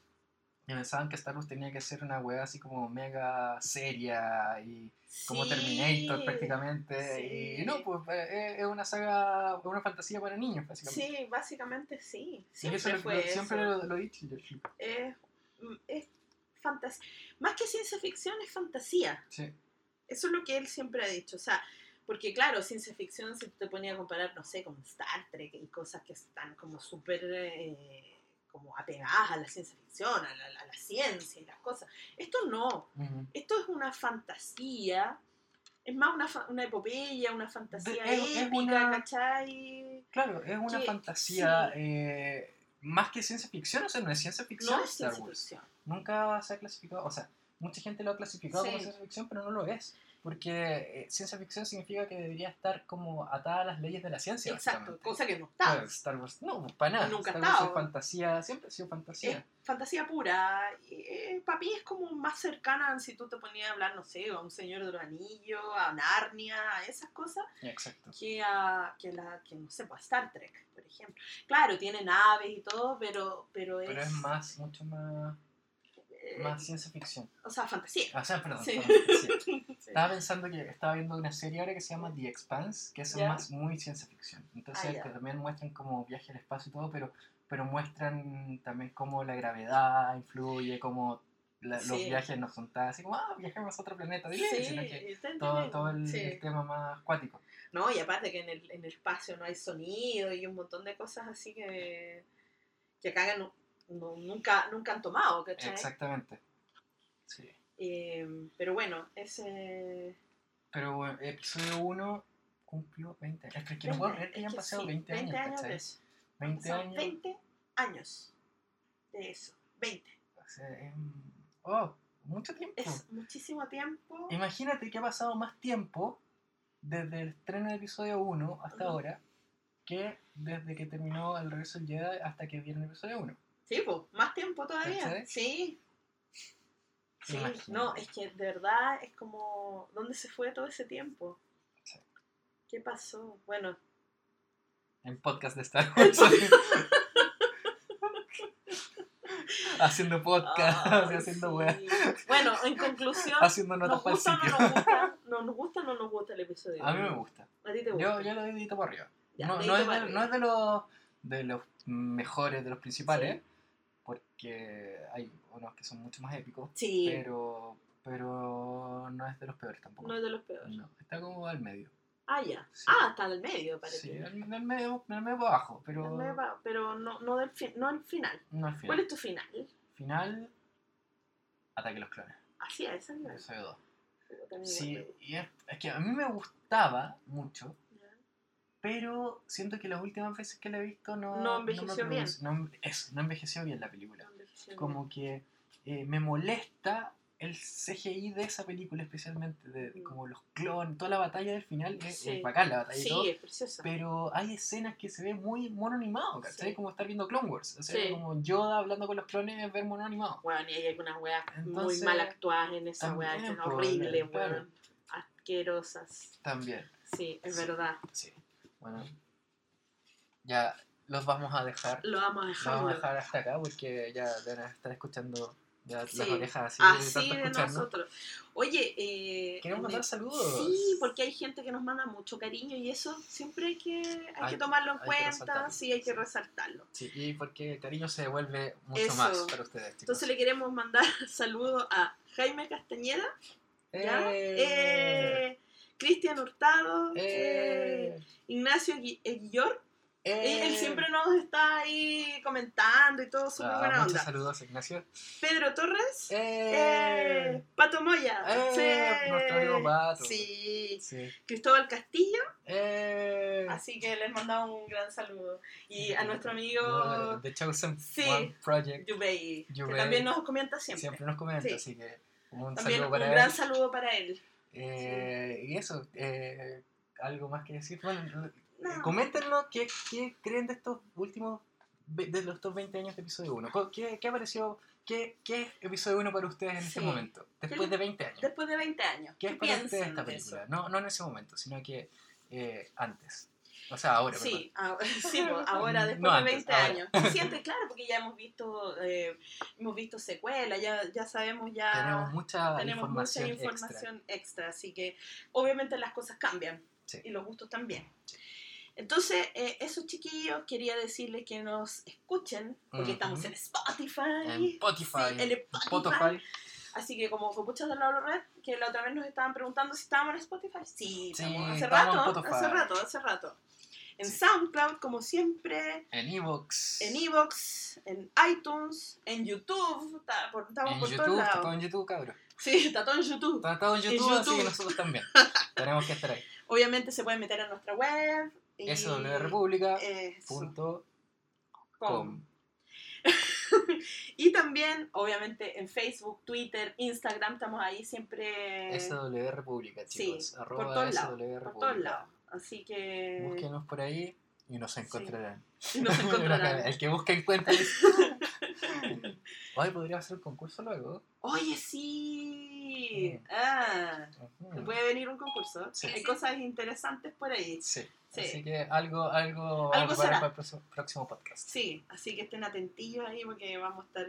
Speaker 1: Y pensaban que Star Wars tenía que ser una wea así como mega seria y como Terminator prácticamente.
Speaker 2: sí.
Speaker 1: Y no, pues eh, es una saga, una fantasía para niños, básicamente.
Speaker 2: Sí, básicamente sí.
Speaker 1: Y
Speaker 2: Siempre
Speaker 1: eso lo-
Speaker 2: fue
Speaker 1: lo-
Speaker 2: eso.
Speaker 1: siempre lo, lo he dicho.
Speaker 2: Es, es fantasía. Más que ciencia ficción, es fantasía.
Speaker 1: Sí.
Speaker 2: Eso es lo que él siempre ha dicho. O sea, porque claro, ciencia ficción se te ponía a comparar, no sé, con Star Trek y cosas que están como súper eh, como apegadas a la ciencia ficción, a la, a la ciencia y las cosas. Esto no. Esto es una fantasía. Es más una, una epopeya, una fantasía
Speaker 1: es- es
Speaker 2: épica,
Speaker 1: una-
Speaker 2: ¿cachai?
Speaker 1: Claro, es una
Speaker 2: Que-
Speaker 1: fantasía
Speaker 2: sí.
Speaker 1: eh, más que ciencia ficción, o sea, no es ciencia ficción
Speaker 2: No es
Speaker 1: Star
Speaker 2: ciencia
Speaker 1: Wars.
Speaker 2: ficción.
Speaker 1: Nunca se ha clasificado, o sea, mucha gente lo ha clasificado como ciencia ficción, pero no lo es. Porque eh, ciencia ficción significa que debería estar como atada a las leyes de la ciencia.
Speaker 2: Exacto, cosa que no está.
Speaker 1: Claro, Star Wars, no, para nada.
Speaker 2: Nunca
Speaker 1: Star Wars es fantasía, siempre ha sido fantasía.
Speaker 2: es fantasía pura. Eh, para mí es como más cercana si tú te ponías a hablar, no sé, a un Señor de los Anillos, a Narnia, a esas cosas,
Speaker 1: Exacto.
Speaker 2: que a, que la, que no sé, pues a Star Trek, por ejemplo. Claro, tiene naves y todo, pero, pero es...
Speaker 1: Pero es más, mucho más, más ciencia ficción.
Speaker 2: o sea, fantasía.
Speaker 1: O sea, perdón,
Speaker 2: Sí.
Speaker 1: fantasía.
Speaker 2: Sí.
Speaker 1: Estaba pensando que estaba viendo una serie ahora que se llama The Expanse, que es más muy ciencia ficción. Entonces,
Speaker 2: Ah,
Speaker 1: que también muestran como viaje al espacio y todo, pero, pero muestran también cómo la gravedad influye, cómo la- los viajes no son tan así como, ah, viajemos a otro planeta, dile,
Speaker 2: Sí,
Speaker 1: sino que todo, todo el,
Speaker 2: Sí.
Speaker 1: el tema más acuático.
Speaker 2: No, y aparte que en el, en el espacio no hay sonido y un montón de cosas así que, que acá no- nunca, nunca han tomado, ¿cachai?
Speaker 1: Exactamente. Sí.
Speaker 2: Eh, pero bueno, ese...
Speaker 1: Pero bueno, episodio 1 cumplió 20 años. Es que no puedo creer que hayan pasado
Speaker 2: sí,
Speaker 1: 20 años,
Speaker 2: de
Speaker 1: ¿cachai?
Speaker 2: eso.
Speaker 1: 20
Speaker 2: Son
Speaker 1: años.
Speaker 2: 20 años de eso. 20.
Speaker 1: o sea, es- oh, mucho tiempo.
Speaker 2: Es muchísimo tiempo.
Speaker 1: Imagínate que ha pasado más tiempo desde el estreno del episodio 1 hasta
Speaker 2: Ujú.
Speaker 1: ahora que desde que terminó el regreso del Jedi hasta que vieron el episodio 1.
Speaker 2: Sí, pues, más tiempo todavía. Sí. Sí,
Speaker 1: Imagínate.
Speaker 2: no, es que de verdad es como, ¿dónde se fue todo ese tiempo?
Speaker 1: Sí.
Speaker 2: ¿Qué pasó? Bueno,
Speaker 1: En podcast de Star Wars. haciendo podcast,
Speaker 2: ay,
Speaker 1: haciendo
Speaker 2: sí.
Speaker 1: weas,
Speaker 2: Bueno, en conclusión,
Speaker 1: haciendo
Speaker 2: ¿nos
Speaker 1: notas el
Speaker 2: gusta no nos gusta? ¿No nos gusta o no nos gusta el episodio?
Speaker 1: A mí me gusta.
Speaker 2: ¿A ti te gusta?
Speaker 1: Yo, yo lo dedito para arriba.
Speaker 2: Ya,
Speaker 1: no, no, es
Speaker 2: para
Speaker 1: de, no
Speaker 2: arriba.
Speaker 1: es de los, de los mejores, de los principales,
Speaker 2: Sí.
Speaker 1: Porque hay unos que son mucho más épicos,
Speaker 2: Sí,
Speaker 1: pero, pero no es de los peores tampoco.
Speaker 2: no es de los peores.
Speaker 1: No, está como al medio.
Speaker 2: Ah, ya.
Speaker 1: Sí.
Speaker 2: Ah, está el medio, parece.
Speaker 1: Sí, al, al medio, al medio para abajo, pero
Speaker 2: El medio pero no, no, del fin, no el final.
Speaker 1: no al
Speaker 2: ¿Cuál
Speaker 1: final.
Speaker 2: es tu final?
Speaker 1: Final, Ataque a los Clones,
Speaker 2: Así es, es la-
Speaker 1: episodio 2.
Speaker 2: Yo también
Speaker 1: Sí, y es, es que a mí me gustaba mucho. Pero siento que las últimas veces que la he visto no,
Speaker 2: No envejeció bien.
Speaker 1: produce- no- eso, no envejeció bien la película.
Speaker 2: No
Speaker 1: como que eh, me molesta el CGI de esa película especialmente, de,
Speaker 2: Mm.
Speaker 1: como los clones, toda la batalla del final, es,
Speaker 2: Sí.
Speaker 1: es bacán la
Speaker 2: bien.
Speaker 1: batalla y
Speaker 2: Sí,
Speaker 1: todo,
Speaker 2: es preciosa.
Speaker 1: pero hay escenas que se ve muy mono animado, ¿cachai?
Speaker 2: Sí.
Speaker 1: Como estar viendo Clone Wars, o sea, como Yoda hablando con los clones es ver mono animado.
Speaker 2: Bueno, y hay algunas weas muy
Speaker 1: Entonces,
Speaker 2: mal actuadas en esa wea, que son horribles, weón. Asquerosas.
Speaker 1: También,
Speaker 2: Sí, es verdad.
Speaker 1: sí. Bueno, ya los vamos a dejar,
Speaker 2: Lo vamos a dejar.
Speaker 1: vamos a dejar hasta acá porque ya deben estar escuchando ya las
Speaker 2: Sí.
Speaker 1: orejas así,
Speaker 2: Así
Speaker 1: de
Speaker 2: de nosotros. Oye, eh,
Speaker 1: Queremos mandar saludos.
Speaker 2: Sí, porque hay gente que nos manda mucho cariño y eso siempre hay que, hay
Speaker 1: Hay-
Speaker 2: que tomarlo en
Speaker 1: hay
Speaker 2: cuenta, sí, hay que resaltarlo.
Speaker 1: Sí, y porque el cariño se devuelve mucho
Speaker 2: Eso.
Speaker 1: más para ustedes, chicos.
Speaker 2: Entonces le queremos mandar saludos a Jaime Castañeda, ¿ya? Eh, Cristian Hurtado, eh,
Speaker 1: Eh,
Speaker 2: Ignacio Gui- eh, Guillor.
Speaker 1: eh.
Speaker 2: Él siempre nos está ahí comentando y todo, súper
Speaker 1: Ah,
Speaker 2: buena onda.
Speaker 1: saludos, Ignacio.
Speaker 2: Pedro Torres, Pato Moya, sí.
Speaker 1: nuestro amigo Pato.
Speaker 2: Sí.
Speaker 1: Sí.
Speaker 2: Cristóbal Castillo, así que les mandamos un gran saludo. Y a nuestro amigo
Speaker 1: The Chosen
Speaker 2: Sí.
Speaker 1: One Project
Speaker 2: Yubei, que también nos comenta siempre.
Speaker 1: siempre nos comenta,
Speaker 2: Sí.
Speaker 1: así que un
Speaker 2: También un
Speaker 1: para
Speaker 2: gran
Speaker 1: él.
Speaker 2: saludo para él.
Speaker 1: Eh, Y eso, eh, algo más que decir. Bueno,
Speaker 2: No.
Speaker 1: coméntenos qué, qué creen de estos últimos, de los estos 20 años de episodio 1. ¿Qué, qué apareció, qué, qué es episodio 1 para ustedes en este
Speaker 2: Sí.
Speaker 1: momento? Después de 20 años.
Speaker 2: Después de 20 años.
Speaker 1: ¿Qué es para ustedes esta película? No, no en ese momento, sino que eh, antes. O sea, ahora,
Speaker 2: Sí, a- sí, pues, ahora después
Speaker 1: No
Speaker 2: de
Speaker 1: antes,
Speaker 2: 20
Speaker 1: ahora.
Speaker 2: años. Se siente claro porque ya hemos visto eh, hemos visto secuelas, ya, ya sabemos ya.
Speaker 1: Tenemos mucha
Speaker 2: tenemos
Speaker 1: información,
Speaker 2: mucha información extra. así que obviamente las cosas cambian
Speaker 1: Sí.
Speaker 2: y los gustos también. Entonces, eh, esos chiquillos quería decirles que nos escuchen, porque
Speaker 1: Ujú.
Speaker 2: estamos en Spotify.
Speaker 1: extra. En Spotify.
Speaker 2: Sí, en Spotify.
Speaker 1: Spotify.
Speaker 2: Así que como copuchas de la red, que la otra vez nos estaban preguntando si estábamos en Spotify. Sí,
Speaker 1: Sí,
Speaker 2: estamos hace
Speaker 1: en
Speaker 2: rato,
Speaker 1: Spotify.
Speaker 2: hace rato, hace rato. En
Speaker 1: Sí.
Speaker 2: SoundCloud, como siempre,
Speaker 1: En Evox.
Speaker 2: en Evox, en iTunes, en YouTube, está por- estamos
Speaker 1: En
Speaker 2: por
Speaker 1: YouTube.
Speaker 2: todos
Speaker 1: Está
Speaker 2: lados.
Speaker 1: todo en YouTube, cabrón.
Speaker 2: Sí, está todo en YouTube.
Speaker 1: Está todo en
Speaker 2: En
Speaker 1: YouTube, así que nosotros también. Tenemos que estar ahí.
Speaker 2: Obviamente se pueden meter a nuestra web. y-
Speaker 1: Eso, República.
Speaker 2: Eso,
Speaker 1: Punto
Speaker 2: com. Y también, obviamente, en Facebook, Twitter, Instagram, estamos ahí siempre
Speaker 1: SW República,
Speaker 2: sí,
Speaker 1: chicos.
Speaker 2: por todos lados, por todos lados. Así que
Speaker 1: Búsquenos por ahí y nos encontrarán.
Speaker 2: y nos encontrarán.
Speaker 1: El que busca encuentra. Hoy podría hacer un concurso luego.
Speaker 2: Oye, sí.
Speaker 1: Mm.
Speaker 2: Ah, puede venir un concurso.
Speaker 1: Sí.
Speaker 2: Hay cosas interesantes por ahí.
Speaker 1: Sí.
Speaker 2: Sí.
Speaker 1: Así que algo, algo,
Speaker 2: Algo
Speaker 1: para el próximo, podcast.
Speaker 2: Sí, así que estén atentillos ahí porque vamos a estar.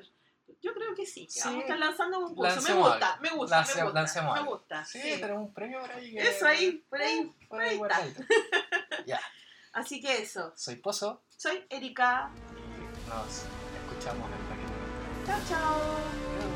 Speaker 2: Yo creo que sí, que
Speaker 1: Sí.
Speaker 2: vamos a estar lanzando concursos. Me
Speaker 1: Lancemos
Speaker 2: gusta,
Speaker 1: algo.
Speaker 2: me gusta,
Speaker 1: Lance-
Speaker 2: me gusta.
Speaker 1: lancemos
Speaker 2: me gusta.
Speaker 1: Sí, tenemos un premio por ahí.
Speaker 2: Eso ahí, por ahí.
Speaker 1: Por
Speaker 2: ahí
Speaker 1: ahí
Speaker 2: está.
Speaker 1: guardadito. Ya.
Speaker 2: Así que eso.
Speaker 1: Soy Pozo.
Speaker 2: Soy Erika.
Speaker 1: Nos escuchamos en el próximo.
Speaker 2: Chao, chao.